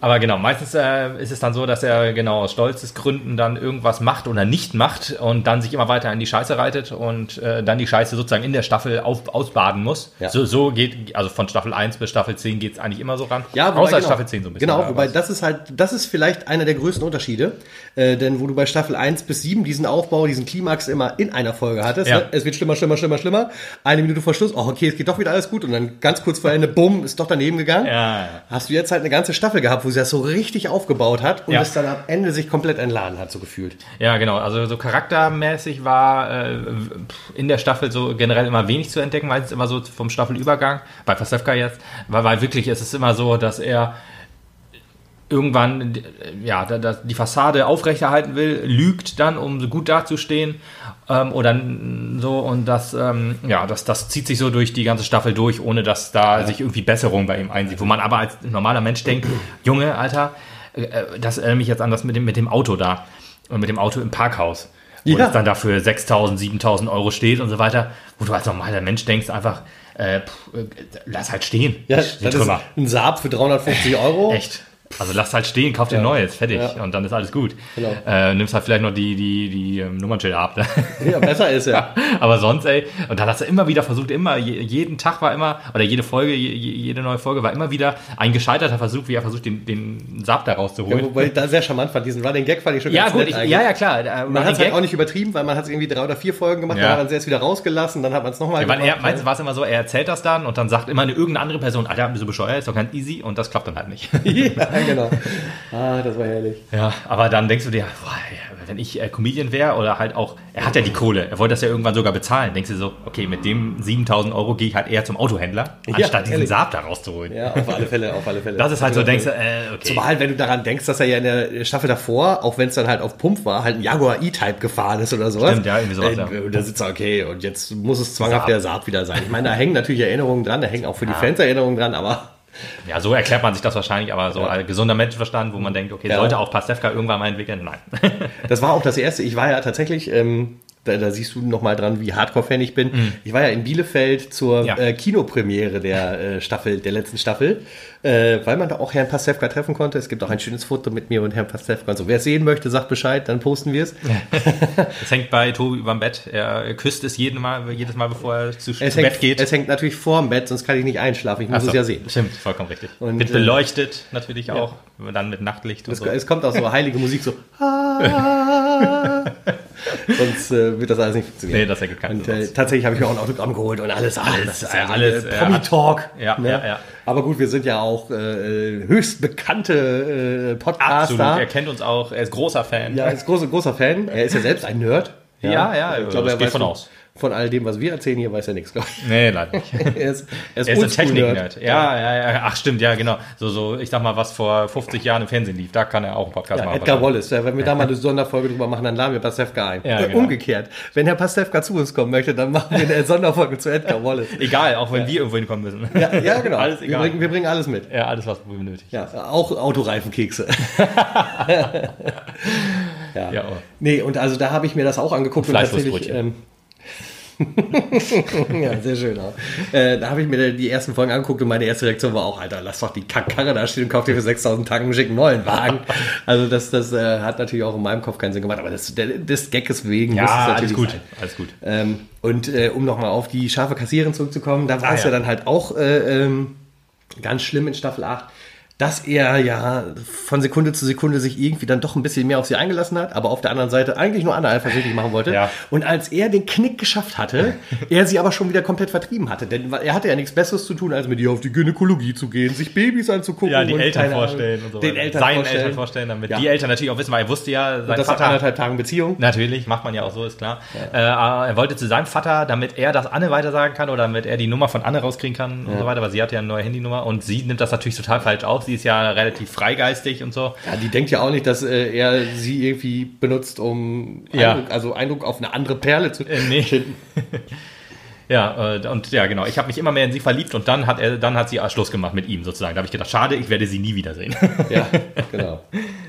Aber genau, meistens äh, ist es dann so, dass er genau aus Stolzesgründen dann irgendwas macht oder nicht macht und dann sich immer weiter in die Scheiße reitet und äh, dann die Scheiße sozusagen in der Staffel auf, ausbaden muss. Ja. So, so geht, also von Staffel 1 bis Staffel 10 geht es eigentlich immer so ran. Ja, wobei, Außer genau. Staffel 10 so ein bisschen. Genau, wobei was- das ist halt, das ist vielleicht einer der größten Unterschiede. Äh, denn wo du bei Staffel 1 bis 7 diesen Aufbau, diesen Klimax immer in einer Folge hattest, Ja. ne? es wird schlimmer, schlimmer, schlimmer, schlimmer. Eine Minute vor Schluss, oh, okay, es geht doch wieder alles gut. Und dann ganz kurz vor Ende, bumm, ist doch daneben gegangen. Ja. Hast du jetzt halt eine ganze Staffel gehabt, wo sie das so richtig aufgebaut hat und Ja. es dann am Ende sich komplett entladen hat, so gefühlt. Ja, genau. Also so charaktermäßig war äh, in der Staffel so generell immer wenig zu entdecken, meistens immer so vom Staffelübergang. Bei Pasewka jetzt, weil, weil wirklich es ist immer so, dass er irgendwann ja die Fassade aufrechterhalten will, lügt dann, um so gut dazustehen ähm, oder so und das ähm, ja das das zieht sich so durch die ganze Staffel durch, ohne dass da sich irgendwie Besserung bei ihm einsieht, wo man aber als normaler Mensch denkt, Junge, Alter, äh, äh, das erinnert mich jetzt an das mit dem mit dem Auto da und mit dem Auto im Parkhaus. Wo Ja. es dann dafür 6.000, 7.000 Euro steht und so weiter, wo du als normaler Mensch denkst einfach, äh, pff, äh, lass halt stehen. Ja, das ist Trümmer. ein Saab für 350 Euro. Echt. Also lass halt stehen, kauf dir Ja. neues, fertig. Ja. Und dann ist alles gut. Genau. Äh, nimmst halt vielleicht noch die, die, die ähm, Nummernschilder ab. Ja, besser ist er. Aber sonst, ey, und dann hast du immer wieder versucht, immer, je, jeden Tag war immer, oder jede Folge, je, je- jede neue Folge war immer wieder ein gescheiterter Versuch, wie er versucht, den, den Saab da Ja, rauszuholen. wobei ich da sehr charmant fand. Diesen Running Gag fand ich schon Ja, ganz gut, nett ich, eigentlich. ja, ja, klar. Äh, Man hat es halt auch nicht übertrieben, weil man hat es irgendwie drei oder vier Folgen gemacht, Ja. dann hat man es erst wieder rausgelassen, dann hat man es nochmal Ja, weil er, meistens war es immer so, er erzählt das dann und dann sagt immer eine irgendeine andere Person, Alter, bist du bescheuert, ist doch ganz easy und das klappt dann halt nicht. ja, genau. Ah, das war herrlich. Ja, aber dann denkst du dir, boah, wenn ich äh, Comedian wäre oder halt auch, er hat ja die Kohle, er wollte das ja irgendwann sogar bezahlen. Denkst du so, okay, mit dem 7000 Euro gehe ich halt eher zum Autohändler, anstatt diesen ehrlich. Saab da rauszuholen. Ja, auf alle Fälle, auf alle Fälle. Das ist halt so, denkst du, äh, okay. Zumal, wenn du daran denkst, dass er ja in der Staffel davor, auch wenn es dann halt auf Pump war, halt ein Jaguar E-Type gefahren ist oder sowas. Stimmt, ja, irgendwie sowas, ja. Äh, Und da sitzt er, okay, und jetzt muss es zwanghaft Saab. der Saab wieder sein. Ich meine, da hängen natürlich Erinnerungen dran, da hängen auch für die Fans Erinnerungen dran, aber Ja, so erklärt man sich das wahrscheinlich, aber so ein gesunder Menschenverstand, wo man denkt, okay, Ja. sollte auch Pastewka irgendwann mal entwickeln? Nein. Das war auch das erste. Ich war ja tatsächlich, ähm, da, da siehst du nochmal dran, wie Hardcore-Fan ich bin. Ich war ja in Bielefeld zur Mhm. Ja. äh, Kinopremiere der äh, Staffel, der letzten Staffel, äh, weil man da auch Herrn Pastewka treffen konnte. Es gibt auch ein schönes Foto mit mir und Herrn Pastewka. Also wer es sehen möchte, sagt Bescheid, dann posten wir es. Es hängt bei Tobi überm Bett. Er küsst es jeden Mal, jedes Mal, bevor er zu, Es zu hängt, Bett geht. es hängt natürlich vorm Bett, sonst kann ich nicht einschlafen. Ich muss so, es ja sehen. Stimmt, vollkommen richtig. Und, Wird äh, beleuchtet natürlich auch, dann mit Nachtlicht und Es, so. es kommt auch so heilige Musik, so. "Ah." Sonst äh, wird das alles nicht funktionieren. Nee, das ergibt keinen Und äh, tatsächlich habe ich mir auch ein Autogramm geholt und alles. Alles, das ist ja, ja alles, äh, Promi-Talk. Ja, ja, ja. Aber gut, wir sind ja auch äh, höchst bekannte äh, Absolut. Podcaster. Er kennt uns auch. Er ist großer Fan. Ja, er ist großer, großer Fan. Er ist ja selbst ein Nerd. Ja, ja, ich glaube, das er geht weiß von, aus. Von all dem, was wir erzählen hier, weiß er nichts, glaube ich. Nee, leider nicht. Er ist, er ist, Er ist ein. Technik-Nerd. Ja, ja, ja. Ach, stimmt, ja, genau. So, so, ich sag mal, was vor 50 Jahren im Fernsehen lief, da kann er auch einen Podcast Ja, machen. Edgar Wallace. Ja, wenn wir da mal eine Sonderfolge drüber machen, dann laden wir Pastewka ein. Ja, Äh, genau. Umgekehrt. Wenn Herr Pastewka zu uns kommen möchte, dann machen wir eine Sonderfolge zu Edgar Wallace. Egal, auch wenn wir irgendwo hinkommen müssen. Ja, genau. Alles wir, egal. bringen, wir bringen alles mit. Ja, alles, was wir benötigen. Ja, auch Autoreifenkekse. ja. Ja, oh. Nee, und also da habe ich mir das auch angeguckt und tatsächlich. Ähm, ja, sehr schön auch. Äh, da habe ich mir die ersten Folgen angeguckt und meine erste Reaktion war auch, Alter, lass doch die Kackkarre da stehen und kauf dir für 6000 Tacken einen schicken neuen Wagen. Also das, das äh, hat natürlich auch in meinem Kopf keinen Sinn gemacht, aber das, der, des Gagges wegen muss es Ja, alles natürlich gut. sein. Alles gut. Ähm, und äh, um nochmal auf die scharfe Kassiererin zurückzukommen, da war Ah, es ja. ja. dann halt auch äh, ähm, ganz schlimm in Staffel 8, dass er ja von Sekunde zu Sekunde sich irgendwie dann doch ein bisschen mehr auf sie eingelassen hat, aber auf der anderen Seite eigentlich nur Anna eifersüchtig machen wollte. Ja. Und als er den Knick geschafft hatte, er sie aber schon wieder komplett vertrieben hatte. Denn er hatte ja nichts Besseres zu tun, als mit ihr auf die Gynäkologie zu gehen, sich Babys anzugucken. Ja, die Eltern vorstellen und so Den weiter. Eltern Seinen vorstellen. Eltern vorstellen, damit Ja. die Eltern natürlich auch wissen, weil er wusste ja, sein Und das Vater. anderthalb Tagen Beziehung. Natürlich, macht man ja auch so, ist klar. Äh, aber er wollte zu seinem Vater, damit er das Anne weitersagen kann oder damit er die Nummer von Anne rauskriegen kann und so weiter, weil sie hat ja eine neue Handynummer und sie nimmt das natürlich total falsch auf. Sie ist ja relativ freigeistig und so. Ja, die denkt ja auch nicht, dass äh, er sie irgendwie benutzt, um Ja. Eindruck, also Eindruck auf eine andere Perle zu Äh, nee. schinden. Ja, äh, und ja, genau. Ich habe mich immer mehr in sie verliebt und dann hat er, dann hat sie Schluss gemacht mit ihm sozusagen. Da habe ich gedacht, schade, ich werde sie nie wiedersehen. Ja, genau.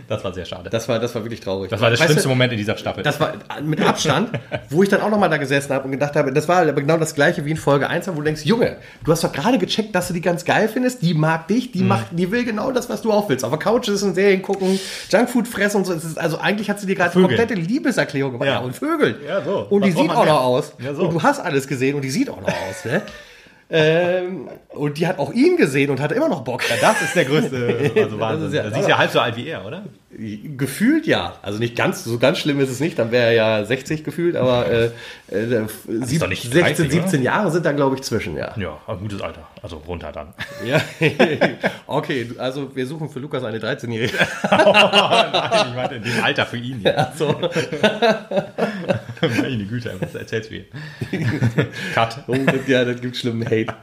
Das war sehr schade. Das, Das war, das war wirklich traurig. war der schlimmste du, Moment in dieser Staffel. Das war mit Abstand, wo ich dann auch nochmal da gesessen habe und gedacht habe, das war aber genau das gleiche wie in Folge 1, wo du denkst, Junge, du hast doch gerade gecheckt, dass du die ganz geil findest, die mag dich, Mhm. die macht, die will genau das, was du auch willst. Auf der Couch ist und Serien gucken, Junkfood fressen und so. Ist, also eigentlich hat sie dir gerade eine komplette Liebeserklärung gemacht. Ja. Und Vögel. Ja, so. Und Was die sieht auch noch aus. Ja, so. Und du hast alles gesehen und die sieht auch noch aus, ne? ähm, und die hat auch ihn gesehen und hatte immer noch Bock. das ist der größte also Wahnsinn. ist ja- sie ist ja halb so alt wie er, oder? Gefühlt ja. Also nicht ganz, so ganz schlimm ist es nicht, dann wäre er ja 60 gefühlt, aber äh, äh, sieb- doch nicht 16, 30, 17 Jahre sind da, glaube ich, zwischen, ja. Ja, ein gutes Alter. Also runter dann. ja. okay, also wir suchen für Lukas eine 13-Jährige. Nein, ich meinte in dem Alter für ihn. Ja. so. Meine Güte, was erzählst du hier? Cut. Oh, ja, das gibt schlimmen Hate.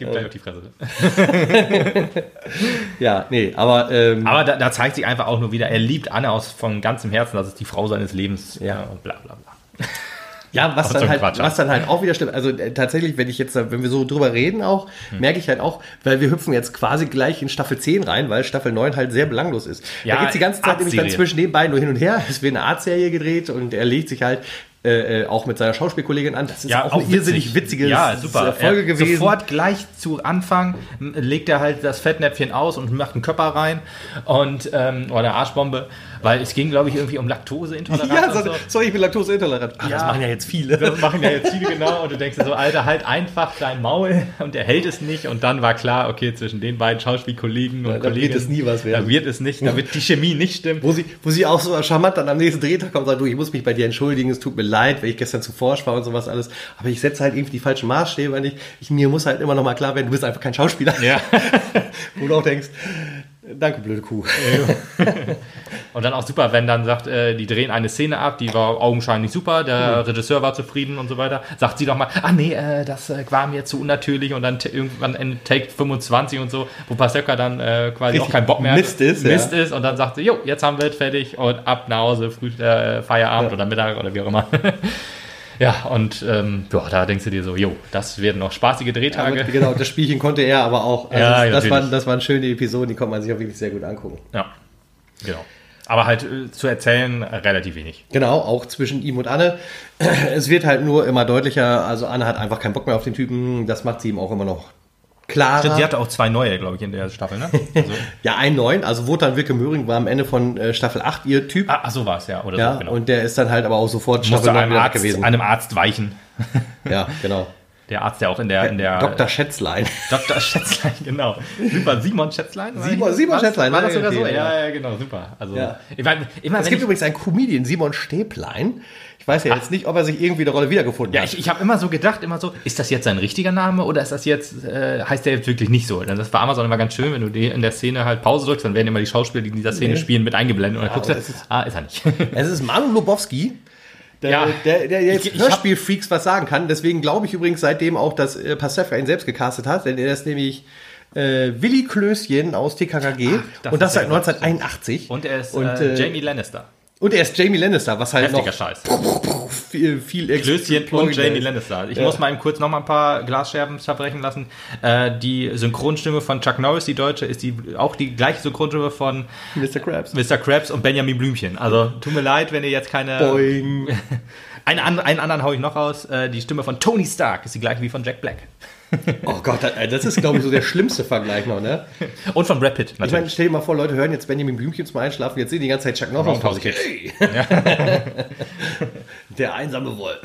Gib gleich auf die Fresse. Ja, nee, aber ähm, Aber da, da zeigt sich einfach auch nur wieder, er liebt Anne aus von ganzem Herzen, das ist die Frau seines Lebens. Ja. und bla bla bla. Ja, was dann, halt, Quatsch, was dann halt auch wieder stimmt. Also äh, tatsächlich, wenn ich jetzt, äh, wenn wir so drüber reden auch, Hm. merke ich halt auch, weil wir hüpfen jetzt quasi gleich in Staffel 10 rein, weil Staffel 9 halt sehr belanglos ist. Ja, da geht's die ganze Zeit nämlich dann zwischen den beiden nur hin und her. Es wird eine Art-Serie gedreht und er legt sich halt äh, äh, auch mit seiner Schauspielkollegin an. Das ist auch, eine irrsinnig witzige ja, super. Folge Er- gewesen. Sofort gleich zu Anfang m, legt er halt das Fettnäpfchen aus und macht einen Körper rein und ähm, oder eine Arschbombe weil es ging, glaube ich, irgendwie um Laktoseintoleranz. Ja, so, so. sorry, ich bin laktoseintolerant. Ach, Das Ja. machen ja jetzt viele. Das machen ja jetzt viele genau und du denkst dir so, Alter, halt einfach dein Maul und er hält es nicht und dann war klar, okay, zwischen den beiden Schauspielkollegen und Da- da wird es nie was werden. Da wird es nicht, da wird die Chemie nicht stimmen. Wo sie, wo sie auch so charmant dann am nächsten Drehtag kommt und sagt, du, ich muss mich bei dir entschuldigen, es tut mir leid, weil ich gestern zu forsch war und sowas alles. Aber ich setze halt irgendwie die falschen Maßstäbe nicht. Ich, mir muss halt immer noch mal klar werden, du bist einfach kein Schauspieler. Ja. Wo du auch denkst, danke, blöde Kuh. Und dann auch super, wenn dann sagt, äh, die drehen eine Szene ab, die war augenscheinlich super, der Regisseur war zufrieden und so weiter. Sagt sie doch mal, ah nee, äh, das äh, war mir zu unnatürlich und dann irgendwann Ende Take 25 und so, wo Pasewka dann äh, quasi Richtig auch keinen Bock mehr hat. Mist ist, Mist ja. ist und dann sagt sie, jo, jetzt haben wir es fertig und ab nach Hause, früh, äh, Feierabend Ja. oder Mittag oder wie auch immer. ja, und ähm, ja, da denkst du dir so, jo, das werden noch spaßige Drehtage. Aber, genau, das Spielchen konnte er aber auch. Also Ja, das, das, waren, das waren schöne Episoden, die konnte man sich auch wirklich sehr gut angucken. Ja, genau. Aber halt äh, zu erzählen äh, relativ wenig. Genau, auch zwischen ihm und Anne. Es wird halt nur immer deutlicher, also Anne hat einfach keinen Bock mehr auf den Typen, das macht sie ihm auch immer noch klarer. Stimmt, sie hatte auch zwei neue, glaube ich, in der Staffel, ne? Also, Ja, einen neuen. Also Wotan Wilke Möhring war am Ende von äh, Staffel 8 ihr Typ. ah, ach, so war es, ja. Oder ja, so, genau. und der ist dann halt aber auch sofort musste Staffel 9 einem Arzt, gewesen. einem Arzt weichen. ja, genau. Der Arzt, der auch in der... In der Dr. Schätzlein. Dr. Schätzlein, genau. Super, Simon Schätzlein? Simon- Simon? Schätzlein, War das sogar so? Ja. Ja, genau, super. Also, Ja. ich meine, immer Es gibt übrigens einen Comedian, Simon Stäblein. Ich weiß ja jetzt nicht, ob er sich irgendwie der Rolle wiedergefunden ja, hat. ich, ich habe immer so gedacht, immer so, ist das jetzt sein richtiger Name oder ist das jetzt, äh, heißt der jetzt wirklich nicht so? Denn das war Amazon immer ganz schön, wenn du die in der Szene halt Pause drückst, dann werden immer die Schauspieler, die in dieser Szene Nee. spielen, mit eingeblendet und dann guckst aber du, es ist- ah, ist er nicht. Es ist Manu Lobowski, der, Ja. der, der jetzt Ich- ich Hörspielfreaks was sagen kann. Deswegen glaube ich übrigens seitdem auch, dass äh, Pasewka ihn selbst gecastet hat, denn er ist nämlich äh, Willi Klößchen aus TKKG das und das ist seit ja gut. 1981. Und er ist Und, äh, äh, Jamie Lannister. Und er ist Jamie Lannister, was halt Heftiger noch Scheiß. viel, viel Klößchen und Jamie ist. Lannister. Ich Ja. muss mal eben kurz noch mal ein paar Glasscherben zerbrechen lassen. Äh, die Synchronstimme von Chuck Norris, die deutsche, ist die, auch die gleiche Synchronstimme von Mr. Krabs. Mr. Krabs und Benjamin Blümchen. Also tut mir leid, wenn ihr jetzt keine... Boing. Einen, einen anderen hau ich noch raus. Äh, die Stimme von Tony Stark ist die gleiche wie von Jack Black. Oh Gott, das- das ist, glaube ich, so der schlimmste Vergleich noch, ne? Und von Brad Pitt, Ich meine, natürlich. stell dir mal vor, Leute hören jetzt Benjamin Blümchen zum Einschlafen, jetzt sehen die ganze Zeit Chuck Norris vor sich. Hey. Der einsame Wolf.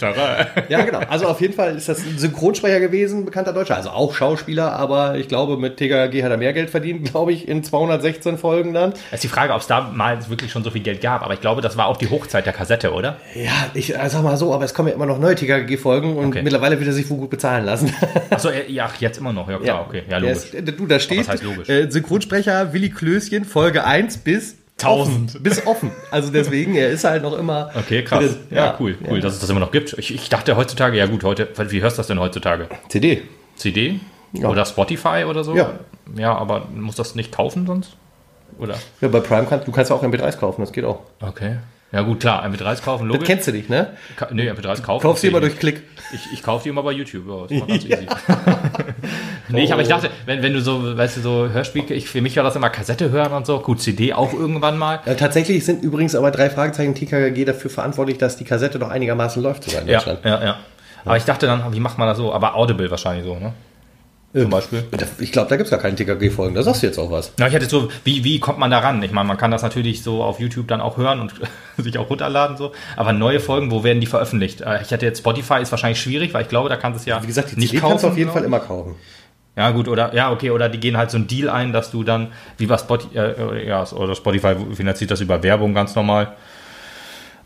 Ja, genau. Also auf jeden Fall ist das ein Synchronsprecher gewesen, bekannter Deutscher. Also auch Schauspieler, aber ich glaube, mit TKG hat er mehr Geld verdient, glaube ich, in 216 Folgen dann. Das ist die Frage, ob es damals wirklich schon so viel Geld gab. Aber ich glaube, das war auch die Hochzeit der Kassette, oder? Ja, ich äh, sag mal so, aber es kommen ja immer noch neue TKG-Folgen und Okay. mittlerweile wird er sich wohl gut bezahlen lassen. Achso, äh, ja, ach, jetzt immer noch. Ja, klar, okay. Ja, logisch. Ist, äh, du, da steht? Äh, Synchronsprecher Willi Klößchen, Folge 1 bis 1000. offen, bis offen. Also deswegen, er ist halt noch immer. Okay, krass. wieder- Ja, cool, cool, dass es das immer noch gibt. Ich, ich dachte heutzutage, ja gut, heute, wie hörst du das denn heutzutage? CD. CD? Ja. Oder Spotify oder so? Ja. Ja, aber muss das nicht kaufen sonst? Oder? Ja, bei Prime kannst du kannst ja auch MP3s kaufen, das geht auch. Okay. Ja gut, klar, MP3s kaufen, Das logisch. kennst du nicht, ne? Ka nee, MP3s kaufen. Kaufst du immer durch Klick. Ich, ich kaufe die immer bei YouTube. Ja, das war ganz easy. nee, ich, aber ich dachte, wenn, wenn du so, weißt du, so Hörspiel, ich, für mich war das immer Kassette hören und so. Gut, CD auch irgendwann mal. Ja, tatsächlich sind übrigens aber drei Fragezeichen TKG dafür verantwortlich, dass die Kassette doch einigermaßen läuft sogar in Ja, Deutschland. ja, ja. Aber ich dachte dann, wie macht man das so? Aber Audible wahrscheinlich so, ne? Zum Beispiel. Ich glaube, da gibt es gar keine TKG-Folgen. Da sagst du jetzt auch was. Ja, ich hätte so, wie, wie kommt man da ran? Ich meine, man kann das natürlich so auf YouTube dann auch hören und sich auch runterladen, so. Aber neue Folgen, wo werden die veröffentlicht? Äh, Ich hatte jetzt Spotify, ist wahrscheinlich schwierig, weil ich glaube, da kannst du es ja Wie gesagt, die nicht CD kaufen. kannst du auf jeden Fall immer kaufen. Ja, gut, oder, ja, okay, oder die gehen halt so einen Deal ein, dass du dann, wie bei Spotify, äh, ja, oder Spotify finanziert das über Werbung ganz normal.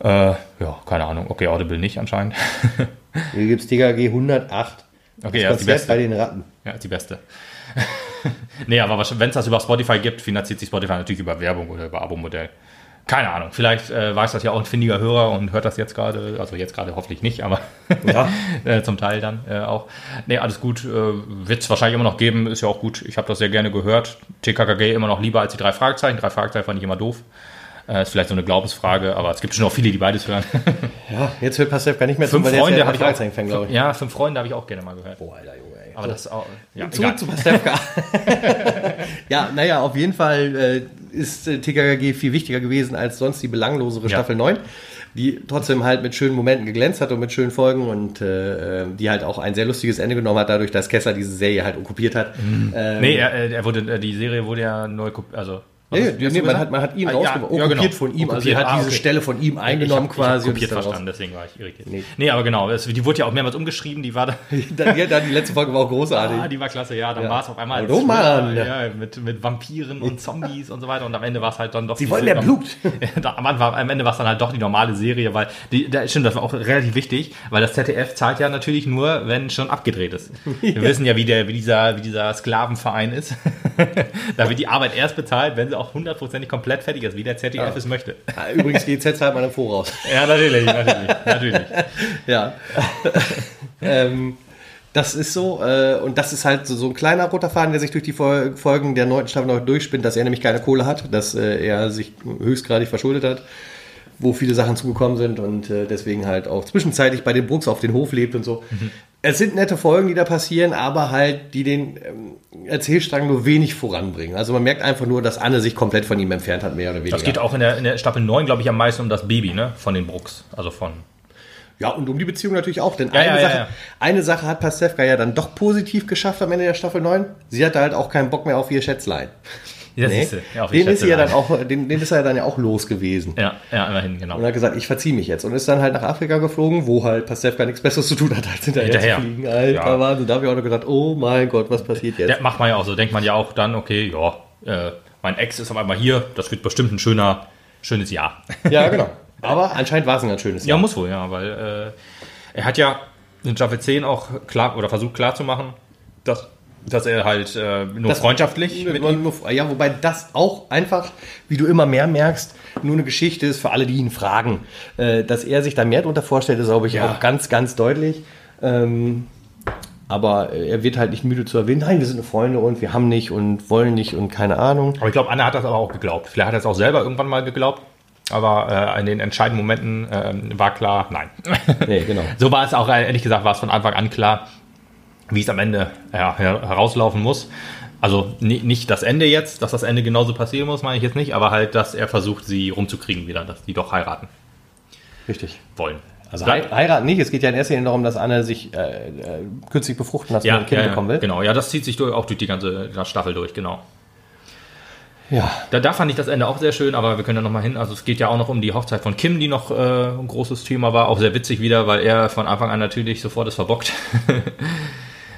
Äh, ja, keine Ahnung. Okay, Audible nicht anscheinend. Hier gibt es TKG 108. Okay, ja, das ist die beste. bei den Ratten. Ja, ist die beste. nee, aber wenn es das über Spotify gibt, finanziert sich Spotify natürlich über Werbung oder über Abo-Modell. Keine Ahnung, vielleicht äh, weiß das ja auch ein findiger Hörer und hört das jetzt gerade, also jetzt gerade hoffentlich nicht, aber Ja. äh, zum Teil dann äh, auch. Nee, alles gut, äh, wird es wahrscheinlich immer noch geben, ist ja auch gut. Ich habe das sehr gerne gehört. TKKG immer noch lieber als die drei Fragezeichen. Drei Fragezeichen fand ich immer doof. Äh, ist vielleicht so eine Glaubensfrage, aber es gibt schon auch viele, die beides hören. Ja, jetzt hört Pascal nicht mehr zu, fünf weil der ist Freunde habe ich Fragezeichen-Fan, glaube auch. ich. Ja, fünf Freunde habe ich auch gerne mal gehört. Boah, Alter, Junge, ey. Aber das auch. Ja, Zurück egal. zu Pastewka. ja, naja, auf jeden Fall äh, ist äh, TKKG viel wichtiger gewesen als sonst die belanglosere Ja. Staffel 9, die trotzdem halt mit schönen Momenten geglänzt hat und mit schönen Folgen und äh, äh, die halt auch ein sehr lustiges Ende genommen hat, dadurch, dass Kessler diese Serie halt okkupiert hat. Ähm, Nee, er, er wurde, äh, die Serie wurde ja neu, kopi- also Nee, nee, du man, hat, man hat ihn Ah, ja, rausgebracht, ja, okkupiert genau. von ihm. Also Okkupiert, er hat ah, diese okay. Stelle von ihm eingenommen ich hab, quasi. Ich kopiert verstanden, deswegen war ich irritiert. Nee. Nee, aber genau, es, die wurde ja auch mehrmals umgeschrieben, die war da. daraus- Ja, dann die letzte Folge war auch großartig. Ah, die war klasse, ja. Dann Ja. war es auf einmal Oh, Mann. ja, mit, mit Vampiren und Zombies und so weiter. Und am Ende war es halt dann doch. Sie wollen mehr Blut. Am, Anfang, am Ende war es dann halt doch die normale Serie, weil die, da, stimmt, das war auch relativ wichtig, weil das ZDF zahlt ja natürlich nur, wenn schon abgedreht ist. Wir wissen ja, wie, der, wie, dieser, wie dieser Sklavenverein ist. da wird die Arbeit erst bezahlt, wenn sie auch hundertprozentig komplett fertig ist, wie der ZDF es möchte. Ah, Übrigens, GZ zahlt man im Voraus. Ja, natürlich, natürlich, natürlich. Ja. ähm, das ist so, äh, und das ist halt so, so ein kleiner roter Faden, der sich durch die Fol Folgen der neunten Staffel noch durchspinnt, dass er nämlich keine Kohle hat, dass äh, er sich höchstgradig verschuldet hat, wo viele Sachen zugekommen sind und äh, deswegen halt auch zwischenzeitlich bei den Brooks auf den Hof lebt und so. Es sind nette Folgen, die da passieren, aber halt, die den ähm, Erzählstrang nur wenig voranbringen. Also man merkt einfach nur, dass Anne sich komplett von ihm entfernt hat, mehr oder weniger. Das geht auch in der, in der Staffel 9, glaube ich, am meisten um das Baby, ne? Von den Brooks. Also von. Ja, und um die Beziehung natürlich auch, denn Ja, eine, ja, Sache, ja. eine Sache hat Pastewka ja dann doch positiv geschafft am Ende der Staffel 9. Sie hatte halt auch keinen Bock mehr auf ihr Schätzlein. Ja, Nee. Ja, den, ist ja Schätzelein. dann auch, den, den ist er ja dann ja auch los gewesen. Ja, ja, immerhin, genau. Und hat gesagt, ich verziehe mich jetzt. Und ist dann halt nach Afrika geflogen, wo halt Pastewka nichts Besseres zu tun hat, als hinterher, Hinterher. zu fliegen. Alter, Ja. Wahnsinn. Da habe ich auch noch gedacht, oh mein Gott, was passiert jetzt? Der macht man ja auch so. Denkt man ja auch dann, okay, ja, äh, mein Ex ist auf einmal hier, das wird bestimmt ein schöner, schönes Jahr. Ja, genau. Aber anscheinend war es ein ganz schönes Ja, Jahr. muss wohl, ja, weil äh, er hat ja in Staffel 10 auch klar oder versucht klarzumachen, dass, dass er halt äh, nur Das- freundschaftlich mit nur- Ja, wobei das auch einfach, wie du immer mehr merkst, nur eine Geschichte ist für alle, die ihn fragen. Äh, dass er sich da mehr drunter vorstellt, ist, glaube ich, Ja. auch ganz, ganz deutlich. Ähm, aber äh, er wird halt nicht müde zu erwähnen, nein, wir sind Freunde und wir haben nicht und wollen nicht und keine Ahnung. Aber ich glaube, Anna hat das aber auch geglaubt. Vielleicht hat er es auch selber irgendwann mal geglaubt. Aber äh, in den entscheidenden Momenten ähm, war klar, nein. Nee, genau. so war es auch, äh, ehrlich gesagt, war es von Anfang an klar, wie es am Ende ja, her- herauslaufen muss. Also ni- nicht das Ende jetzt, dass das Ende genauso passieren muss, meine ich jetzt nicht, aber halt, dass er versucht, sie rumzukriegen wieder, dass die doch heiraten Richtig. wollen. Also hei- heiraten nicht, es geht ja in erster Linie darum, dass Anne sich äh, äh, künstlich befruchten lassen und ja, ein Kind ja, bekommen will. Genau, ja, das zieht sich durch, auch durch die ganze Staffel durch, genau. Ja. Da, da fand ich das Ende auch sehr schön, aber wir können da nochmal hin. Also es geht ja auch noch um die Hochzeit von Kim, die noch äh, ein großes Thema war. Auch sehr witzig wieder, weil er von Anfang an natürlich sofort ist verbockt.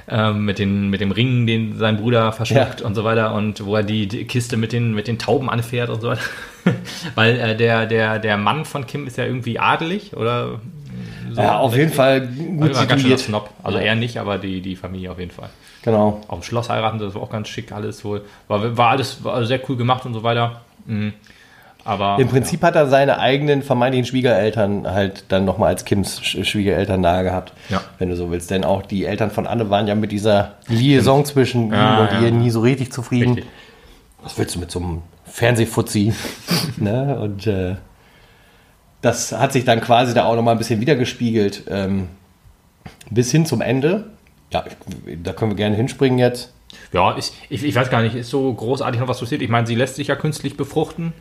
ähm, mit, den, mit dem Ring, den sein Bruder verschluckt Ja. und so weiter. Und wo er die, die Kiste mit den, mit den Tauben anfährt und so weiter. weil äh, der, der, der Mann von Kim ist ja irgendwie adelig oder so. ja, auf jeden Fall Also gut schön situiert. Snob. Also Ja. er nicht, aber die, die Familie auf jeden Fall Genau. auf dem Schloss heiraten, das war auch ganz schick alles wohl. War, war alles war sehr cool gemacht und so weiter. Mhm. Aber Im Prinzip hat er seine eigenen vermeintlichen Schwiegereltern halt dann nochmal als Kims Sch- Schwiegereltern nahe gehabt, Ja. wenn du so willst. Denn auch die Eltern von Anne waren ja mit dieser Liaison zwischen Ja, ihm und ja. ihr nie so richtig zufrieden. Richtig. Was willst du mit so einem Fernsehfuzzi? ne? Und äh, das hat sich dann quasi da auch nochmal ein bisschen wiedergespiegelt. Ähm, bis hin zum Ende. Ja, da können wir gerne hinspringen jetzt. Ja, ich, ich, ich weiß gar nicht, ist so großartig noch was passiert. Ich meine, sie lässt sich ja künstlich befruchten,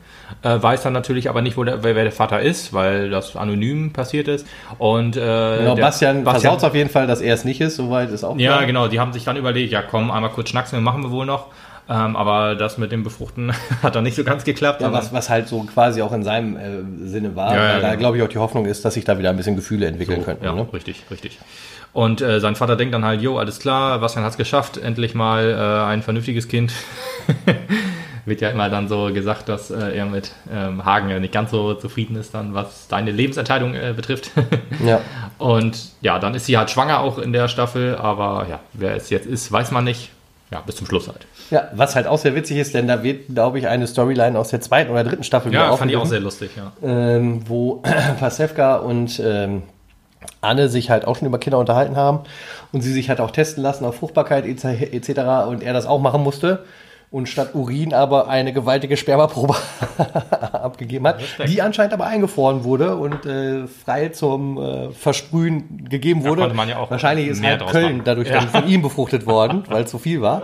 äh, weiß dann natürlich aber nicht, wo der, wer, wer der Vater ist, weil das anonym passiert ist. Und äh, Genau, der- Bastian, versaut auf jeden Fall, dass er es nicht ist, soweit ist auch Ja, klar. genau, die haben sich dann überlegt, ja komm, einmal kurz schnacksen, wir machen wir wohl noch. Ähm, aber das mit dem Befruchten hat dann nicht so ganz geklappt. Ja, was, was halt so quasi auch in seinem äh, Sinne war, Ja, ja, weil da genau. glaube ich auch die Hoffnung ist, dass sich da wieder ein bisschen Gefühle entwickeln könnten. Ja, Ne? richtig, richtig. Und äh, sein Vater denkt dann halt, jo, alles klar, Bastian hat es geschafft, endlich mal äh, ein vernünftiges Kind. Wird ja immer dann so gesagt, dass äh, er mit ähm, Hagen ja nicht ganz so zufrieden ist, dann was deine Lebensentscheidung äh, betrifft. Ja. Und ja, dann ist sie halt schwanger auch in der Staffel, aber ja, wer es jetzt ist, weiß man nicht. Ja, bis zum Schluss halt. ja, was halt auch sehr witzig ist, denn da wird, glaube ich, eine Storyline aus der zweiten oder dritten Staffel Ja, fand ich auch sehr lustig, ja. ähm, wo Pasewka und ähm, Anne sich halt auch schon über Kinder unterhalten haben und sie sich halt auch testen lassen auf Fruchtbarkeit etc. und er das auch machen musste und statt Urin aber eine gewaltige Spermaprobe abgegeben hat, Respekt. die anscheinend aber eingefroren wurde und äh, frei zum äh, Versprühen gegeben wurde. man ja Wahrscheinlich ist halt Köln machen. dadurch Ja. dann von ihm befruchtet worden, weil es zu viel war.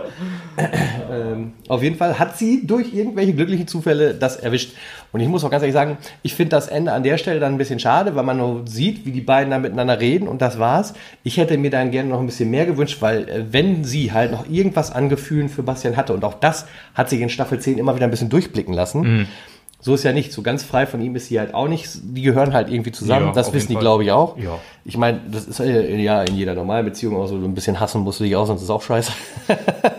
ähm, auf jeden Fall hat sie durch irgendwelche glücklichen Zufälle das erwischt. Und ich muss auch ganz ehrlich sagen, ich finde das Ende an der Stelle dann ein bisschen schade, weil man nur sieht, wie die beiden da miteinander reden und das war's. Ich hätte mir dann gerne noch ein bisschen mehr gewünscht, weil äh, wenn sie halt noch irgendwas an Gefühlen für Bastian hatte und auch das hat sich in Staffel 10 immer wieder ein bisschen durchblicken lassen. Mhm. So ist ja nicht. So ganz frei von ihm ist sie halt auch nicht. Die gehören halt irgendwie zusammen. Ja, das wissen die, glaube ich, auch. Ja. Ich meine, das ist ja in jeder normalen Beziehung auch so ein bisschen hassen musst du dich auch, sonst ist es auch scheiße.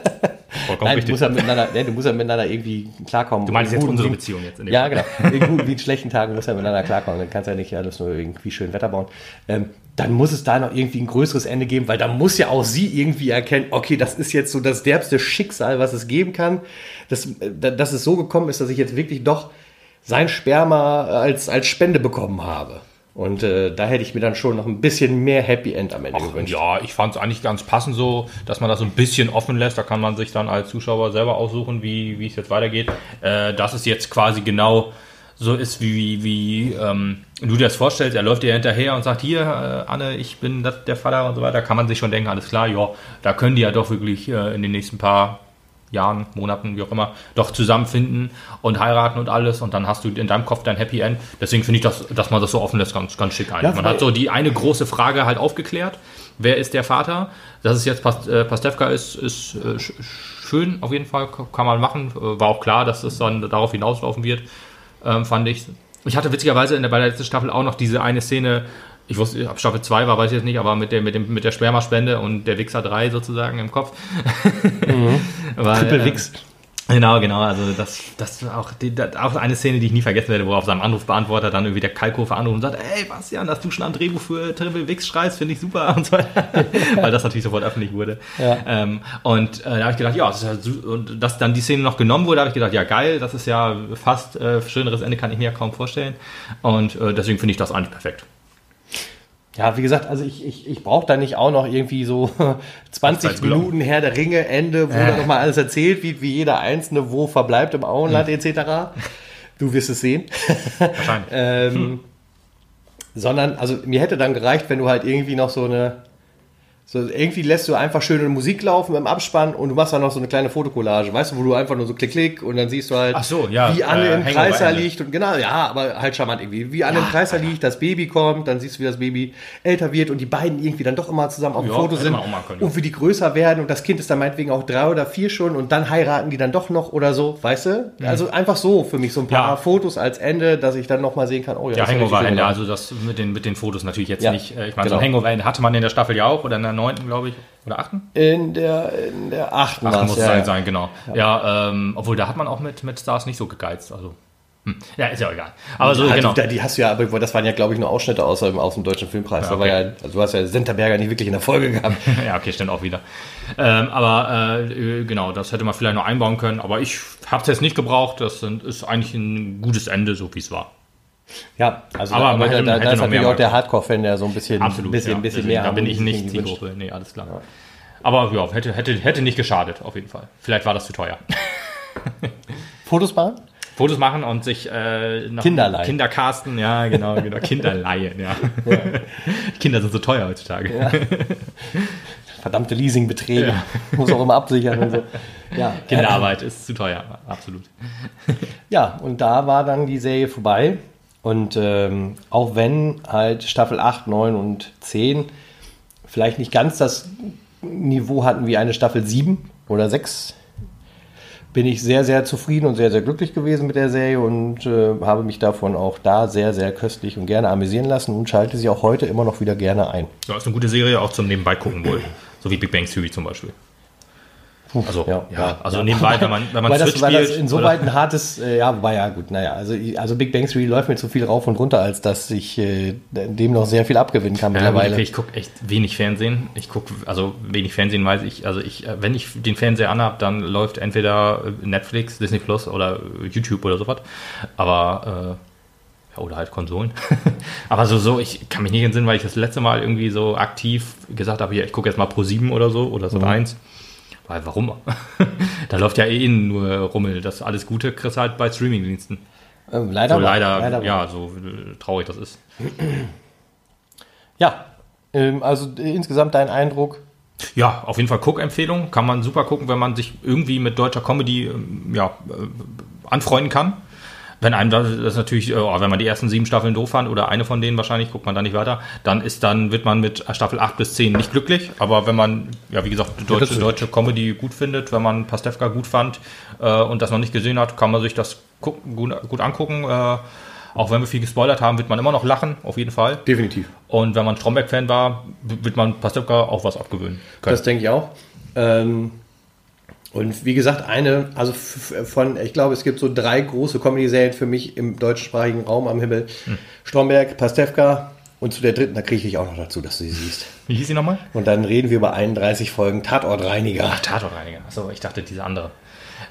Nein, du musst, ja miteinander, du musst ja miteinander irgendwie klarkommen. Du meinst jetzt unsere wie, Beziehung jetzt? Ja, genau. In guten wie in schlechten Tagen muss ja miteinander klarkommen. Dann kannst du ja nicht alles nur irgendwie schön Wetter bauen. Ähm, dann muss es da noch irgendwie ein größeres Ende geben, weil da muss ja auch sie irgendwie erkennen, okay, das ist jetzt so das derbste Schicksal, was es geben kann. Dass, äh, dass es so gekommen ist, dass ich jetzt wirklich doch sein Sperma als, als Spende bekommen habe. Und äh, da hätte ich mir dann schon noch ein bisschen mehr Happy End am Ende Ach, gewünscht. Ja, ich fand es eigentlich ganz passend so, dass man das so ein bisschen offen lässt. Da kann man sich dann als Zuschauer selber aussuchen, wie, wie es jetzt weitergeht. Äh, dass es jetzt quasi genau so ist, wie, wie ähm, du dir das vorstellst. Er läuft dir hinterher und sagt, hier, äh, Anne, ich bin das, der Vater und so weiter. Kann man sich schon denken, alles klar, ja, da können die ja doch wirklich äh, in den nächsten paar Jahren, Monaten, wie auch immer, doch zusammenfinden und heiraten und alles und dann hast du in deinem Kopf dein Happy End. Deswegen finde ich, das, dass man das so offen lässt, ganz, ganz schick eigentlich. Ja, man hat so die eine große Frage halt aufgeklärt. Wer ist der Vater? Dass es jetzt Past, äh, Pastewka ist, ist äh, schön auf jeden Fall, kann man machen. War auch klar, dass es dann darauf hinauslaufen wird, ähm, fand ich. Ich hatte witzigerweise in der, bei der letzten Staffel auch noch diese eine Szene, ich wusste, ob Staffel 2 war, weiß ich jetzt nicht, aber mit der, mit dem, mit der Spermaspende und der Wichser 3 sozusagen im Kopf. Mhm. Weil, Triple Wix. Äh, genau, genau. Also das, das auch, die, das, auch eine Szene, die ich nie vergessen werde, wo auf seinem Anrufbeantworter dann irgendwie der Kalkofer anruft und sagt, ey Bastian, dass du schon am Drehbuch für Triple Wix schreibst, finde ich super und so Weil das natürlich sofort öffentlich wurde. Ja. Ähm, und äh, da habe ich gedacht, ja, das ja, und dass dann die Szene noch genommen wurde, habe ich gedacht, ja geil, das ist ja fast äh, schöneres Ende kann ich mir ja kaum vorstellen. Und äh, deswegen finde ich das eigentlich perfekt. Ja, wie gesagt, also ich, ich, ich brauche da nicht auch noch irgendwie so 20 Minuten Herr der Ringe, Ende, wo äh. dann nochmal alles erzählt wird, wie jeder Einzelne wo verbleibt im Auenland hm. etc. Du wirst es sehen. Wahrscheinlich. ähm, hm. Sondern, also mir hätte dann gereicht, wenn du halt irgendwie noch so eine so, irgendwie lässt du einfach schöne Musik laufen im Abspann und du machst dann noch so eine kleine Fotokollage, weißt du, wo du einfach nur so klick, klick und dann siehst du halt, so, ja, wie Anne äh, im Kreiser liegt und genau, ja, aber halt charmant irgendwie, wie Anne ja, im Kreiser ja. liegt, das Baby kommt, dann siehst du, wie das Baby älter wird und die beiden irgendwie dann doch immer zusammen auf dem Foto sind und wie die größer werden und das Kind ist dann meinetwegen auch drei oder vier schon und dann heiraten die dann doch noch oder so, weißt du? Mhm. Also einfach so für mich so ein paar Fotos als Ende, dass ich dann nochmal sehen kann, oh ja, ja Hangover-Ende, also das mit den, mit den Fotos natürlich jetzt nicht, äh, ich meine, genau. so ein Hangover-Ende hatte man in der Staffel ja auch oder der neunten, glaube ich. Oder achten? In der, in der achten. Achten muss es ja, sein, sein, genau. Ja, ja ähm, obwohl da hat man auch mit, mit Stars nicht so gegeizt. Also. Hm. Ja, ist ja egal. Aber so, ja, genau. Die, die, hast du ja, aber das waren ja, glaube ich, nur Ausschnitte aus, aus dem Deutschen Filmpreis. Ja, okay. Ja, also du hast ja Senterberger nicht wirklich in der Folge gehabt. ja, okay, stimmt auch wieder. Ähm, aber äh, genau, das hätte man vielleicht noch einbauen können. Aber ich habe es jetzt nicht gebraucht. Das ist eigentlich ein gutes Ende, so wie es war. Ja, also aber, da, hätte, da, da ist natürlich auch der Hardcore-Fan, der so ein bisschen, Absolut, bisschen, ja. bisschen mehr Da bin ich nicht Zielgruppe. Nee, alles klar. Ja. Aber ja, hätte, hätte, hätte nicht geschadet, auf jeden Fall. Vielleicht war das zu teuer. Fotos machen? Fotos machen und sich äh, noch Kinderleihen. Kinder casten, ja, genau, genau. Kinderleihen, ja. ja. Kinder sind so teuer heutzutage. Ja. Verdammte Leasingbeträge. Ja. Muss auch immer absichern und so. Ja. Kinderarbeit ist zu teuer, absolut. Ja, und da war dann die Serie vorbei. Und ähm, auch wenn halt Staffel 8, 9 und 10 vielleicht nicht ganz das Niveau hatten wie eine Staffel 7 oder 6, bin ich sehr, sehr zufrieden und sehr, sehr glücklich gewesen mit der Serie und äh, habe mich davon auch da sehr, sehr köstlich und gerne amüsieren lassen und schalte sie auch heute immer noch wieder gerne ein. Ja, ist eine gute Serie auch zum Nebenbei gucken wohl. So wie Big Bang Theory zum Beispiel. Also, ja, ja, also nebenbei, wenn man, wenn man Switch das, spielt. Das insoweit ein hartes, äh, ja, wobei ja gut, naja, also, also Big Bang Theory läuft mir zu viel rauf und runter, als dass ich äh, dem noch sehr viel abgewinnen kann ja, mittlerweile. Okay, ich gucke echt wenig Fernsehen. Ich gucke, also wenig Fernsehen weiß ich, also ich, äh, wenn ich den Fernseher anhab, dann läuft entweder Netflix, Disney Plus oder YouTube oder sowas. Aber äh, ja, oder halt Konsolen. Aber so, so, ich kann mich nicht entsinnen, weil ich das letzte Mal irgendwie so aktiv gesagt habe, hier, ich gucke jetzt mal Pro 7 oder so oder so mhm. eins. Weil warum? da läuft ja eh nur Rummel. Das alles Gute kriegst halt bei Streamingdiensten. Ähm, leider, so, leider, leider ja, so traurig das ist. Ja, ähm, also insgesamt dein Eindruck? Ja, auf jeden Fall Cook-Empfehlung. Kann man super gucken, wenn man sich irgendwie mit deutscher Comedy ähm, ja, äh, anfreunden kann. Wenn einem das, das natürlich, äh, wenn man die ersten sieben Staffeln doof fand oder eine von denen wahrscheinlich, guckt man da nicht weiter, dann ist dann, wird man mit Staffel 8 bis 10 nicht glücklich. Aber wenn man, ja wie gesagt, deutsche, deutsche Comedy gut findet, wenn man Pastewka gut fand äh, und das noch nicht gesehen hat, kann man sich das gucken, gut, gut angucken. Äh, auch wenn wir viel gespoilert haben, wird man immer noch lachen, auf jeden Fall. Definitiv. Und wenn man Stromberg-Fan war, wird man Pastewka auch was abgewöhnen können. Das denke ich auch. Ähm, und wie gesagt, eine, also von, ich glaube, es gibt so drei große Comedy-Serien für mich im deutschsprachigen Raum am Himmel. Stromberg, Pastewka und zu der dritten, da kriege ich auch noch dazu, dass du sie siehst. Wie hieß sie nochmal? Und dann reden wir über 31 Folgen Tatortreiniger. Ach, Tatortreiniger. Achso, ich dachte diese andere.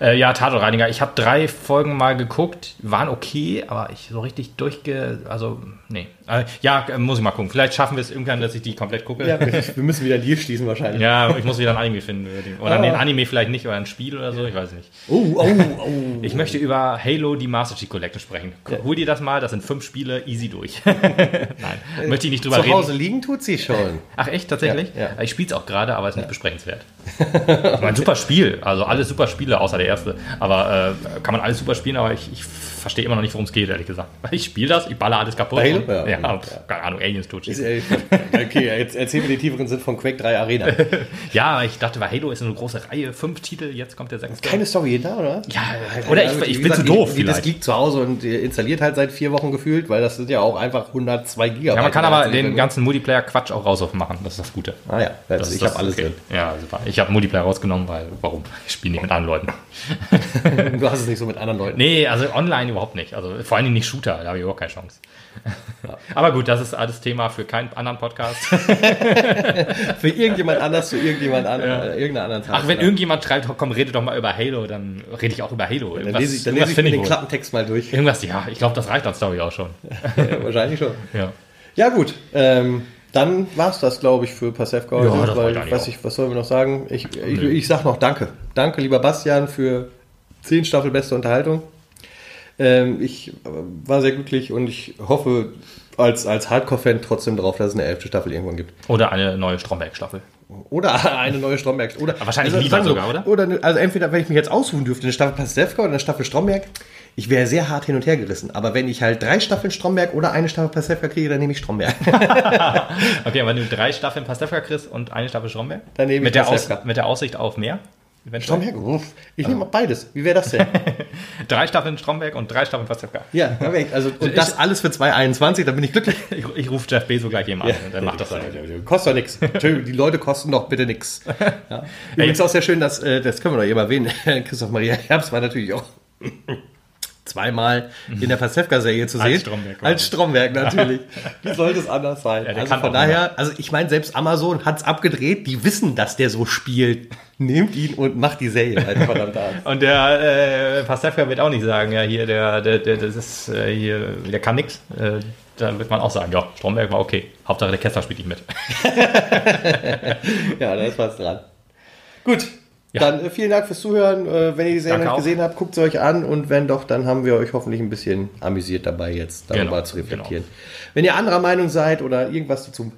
Äh, ja, Tatortreiniger. Ich habe drei Folgen mal geguckt, waren okay, aber ich so richtig durchge... Also, nee. Äh, ja, äh, muss ich mal gucken. Vielleicht schaffen wir es irgendwann, dass ich die komplett gucke. Ja, wir müssen wieder Deal schließen wahrscheinlich. Ja, ich muss wieder ein Anime finden. Oder Ah. den Anime vielleicht nicht, oder ein Spiel oder so, ich weiß nicht. Oh, oh, oh. Ich möchte über Halo, die Master Chief Collection sprechen. Hol dir das mal, das sind fünf Spiele, easy durch. Nein, möchte ich nicht drüber Zu reden. Hause liegen tut sie schon. Ach echt, tatsächlich? Ja, ja. Ich spiele es auch gerade, aber es ist nicht besprechenswert. ein super Spiel, also alles super Spiele, außer der erste. Aber äh, kann man alles super spielen, aber ich, ich verstehe immer noch nicht, worum es geht, ehrlich gesagt. Ich spiele das, ich baller alles kaputt. Halo? Und, Ja. ja, pf, keine Ahnung, Aliens äh, okay, jetzt erzähl mir den tieferen Sinn von Quake 3 Arena. Ja, ich dachte, weil Halo ist eine große Reihe, fünf Titel, jetzt kommt der sechste. Keine Story da, oder? ja, oder ich, ich wie bin zu doof Die, die das. Geek zu Hause und installiert halt seit vier Wochen gefühlt, weil das sind ja auch einfach 102 Gigabyte. Ja, man kann aber Also, den ganzen Multiplayer-Quatsch auch raus machen, das ist das Gute. Ah ja, das, Das ist ich habe alles okay. Ja, super. Ich habe Multiplayer rausgenommen, weil, warum? Ich spiele nicht mit anderen Leuten. drin. Du hast es nicht so mit anderen Leuten. Nee, also online überhaupt nicht. Also vor allen Dingen nicht Shooter, da habe ich überhaupt keine Chance. Aber gut, das ist alles Thema für keinen anderen Podcast. Für irgendjemand anders, zu irgendjemand anderen, äh, irgendeiner anderen Ach, wenn Tag. irgendjemand schreibt, komm, rede doch mal über Halo, dann rede ich auch über Halo. Dann Irgendwas, lese ich, dann lese ich den wohl. Klappentext mal durch. Irgendwas, ja, ich glaube, das reicht als Story auch schon. Ja, wahrscheinlich schon. Ja. Ja, gut. Ähm, dann war es das, glaube ich, für Pasewka heute. Ja, weil, ich, was sollen wir noch sagen? Ich, ich, ich sag noch Danke. Danke, lieber Bastian, für 10 Staffel beste Unterhaltung. Ähm, ich war sehr glücklich und ich hoffe als, als Hardcore-Fan trotzdem darauf, dass es eine elfte Staffel irgendwann gibt. Oder eine neue Stromberg-Staffel. Oder eine neue Stromberg. Oder, Aber wahrscheinlich lieber sagen wir sogar, oder? Oder also entweder, wenn ich mich jetzt aussuchen dürfte, eine Staffel Pasewka oder eine Staffel Stromberg, ich wäre sehr hart hin und her gerissen. Aber wenn ich halt drei Staffeln Stromberg oder eine Staffel Pasewka kriege, dann nehme ich Stromberg. Okay, wenn du drei Staffeln Pastewka kriegst und eine Staffel Stromberg? Dann nehme ich mit, der Aus, Pastewka. mit der Aussicht auf mehr? Eventuell? Stromberg? Ich nehme beides. Wie wäre das denn? Drei Staffeln Stromberg und drei Staffeln Pastewka. ja, perfekt. Also, und das alles für 2,21, dann bin ich glücklich. Ich, ich rufe Jeff Bezos gleich eben an und dann macht das dann. Kostet doch nichts. Die Leute kosten doch bitte nichts. Ja. Übrigens auch sehr schön, dass, äh, das können wir doch eben erwähnen, Christoph Maria Herbst war natürlich auch zweimal in der Pasewka-Serie zu Als sehen. Stromberg, Als Stromberg natürlich. Wie sollte es anders sein? Ja, also von daher, also ich meine, selbst Amazon hat es abgedreht, die wissen, dass der so spielt. Nehmt ihn und macht die Serie halt verdammt. Und der äh, Pastewka wird auch nicht sagen, ja, hier, der, der, der das ist äh, hier, der kann nix. Äh, da wird man auch sagen, ja, Stromberg war okay. Hauptsache der Kessler spielt nicht mit. Ja, da ist was dran. Gut. Dann äh, vielen Dank fürs Zuhören. Äh, wenn ihr die Serie noch gesehen habt, guckt sie euch an und wenn doch, dann haben wir euch hoffentlich ein bisschen amüsiert dabei, jetzt darüber Genau, zu reflektieren. Wenn ihr anderer Meinung seid oder irgendwas dazu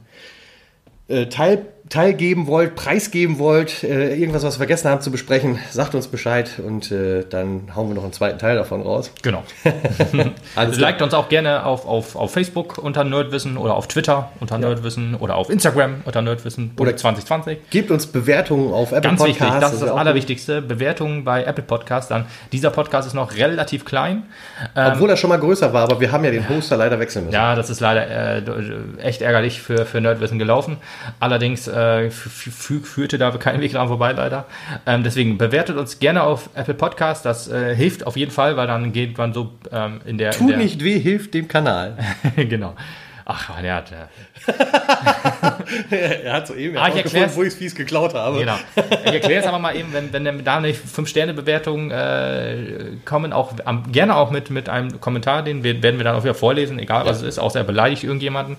äh, teil, teilgeben wollt, preisgeben wollt, äh, irgendwas, was wir vergessen haben zu besprechen, sagt uns Bescheid und äh, dann hauen wir noch einen zweiten Teil davon raus. Genau. Klar. Liked uns auch gerne auf, auf, auf Facebook unter Nerdwissen oder auf Twitter unter Nerdwissen oder auf Instagram unter Nerdwissen Oder- oder 2020. Gebt uns Bewertungen auf Apple Ganz wichtig, das ist das Allerwichtigste. Bewertungen bei Apple Podcasts. Dann dieser Podcast ist noch relativ klein. gut. Obwohl er schon mal größer war, aber wir haben ja den Hoster leider wechseln müssen. Ja, das ist leider äh, echt ärgerlich für, für Nerdwissen gelaufen. Allerdings äh, führte da kein Weg dran vorbei, leider. Ähm, deswegen bewertet uns gerne auf Apple Podcast. Das äh, hilft auf jeden Fall, weil dann geht man so ähm, in der. in der, nicht weh, hilft dem Kanal. genau. Ach, ja, ja, er hat so eben Ah, erklär's. wo ich es fies geklaut habe. genau. Ich erkläre es aber mal eben, wenn, wenn da eine 5-Sterne-Bewertung äh, kommen, auch am, gerne auch mit, mit einem Kommentar, den werden wir dann auch wieder vorlesen, egal was es ist, außer er beleidigt irgendjemanden.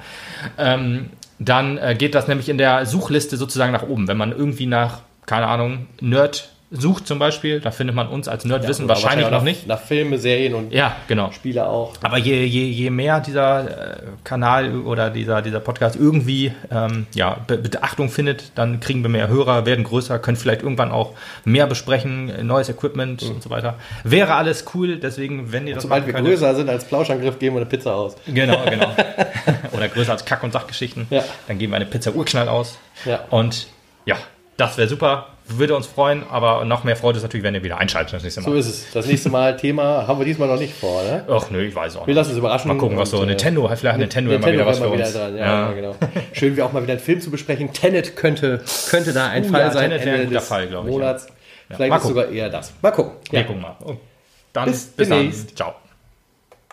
Ähm, dann äh, geht das nämlich in der Suchliste sozusagen nach oben. Wenn man irgendwie nach, keine Ahnung, Nerd sucht zum Beispiel, da findet man uns als Nerdwissen Oder wahrscheinlich noch nach, nicht. Nach Filme, Serien und Ja, genau. Spiele auch. Aber je, je, je mehr dieser äh, Kanal oder dieser, dieser Podcast irgendwie ähm, ja, Be Beachtung findet, dann kriegen wir mehr Hörer, werden größer, können vielleicht irgendwann auch mehr besprechen, äh, neues Equipment und so weiter. Wäre alles cool, deswegen, wenn ihr das Sobald wir könnt- größer sind als Plauschangriff, geben wir eine Pizza aus. Genau, genau. oder größer als Kack- und Sachgeschichten. Ja. Dann geben wir eine Pizza Urknall aus. Ja. Und ja, das wäre super. Würde uns freuen, aber noch mehr freut es natürlich, wenn ihr wieder einschaltet das nächste So Mal. ist es. Das nächste Mal Thema haben wir diesmal noch nicht vor, ne? Ach nö, ich weiß auch Wir nicht. lassen uns überraschen. Mal gucken, was so Und, äh, Nintendo, vielleicht hat Nintendo, immer wieder was für uns. Ja, ja. genau. Schön, wie auch mal wieder einen Film zu besprechen. Tenet könnte, könnte da ein Oh Fall ja, sein. Tenet wäre ein guter Fall, glaube ich, ja. Monats. Ja. Vielleicht ist sogar eher das. Mal gucken. Wir gucken mal. Oh. Dann Bis bis, dann. Ciao.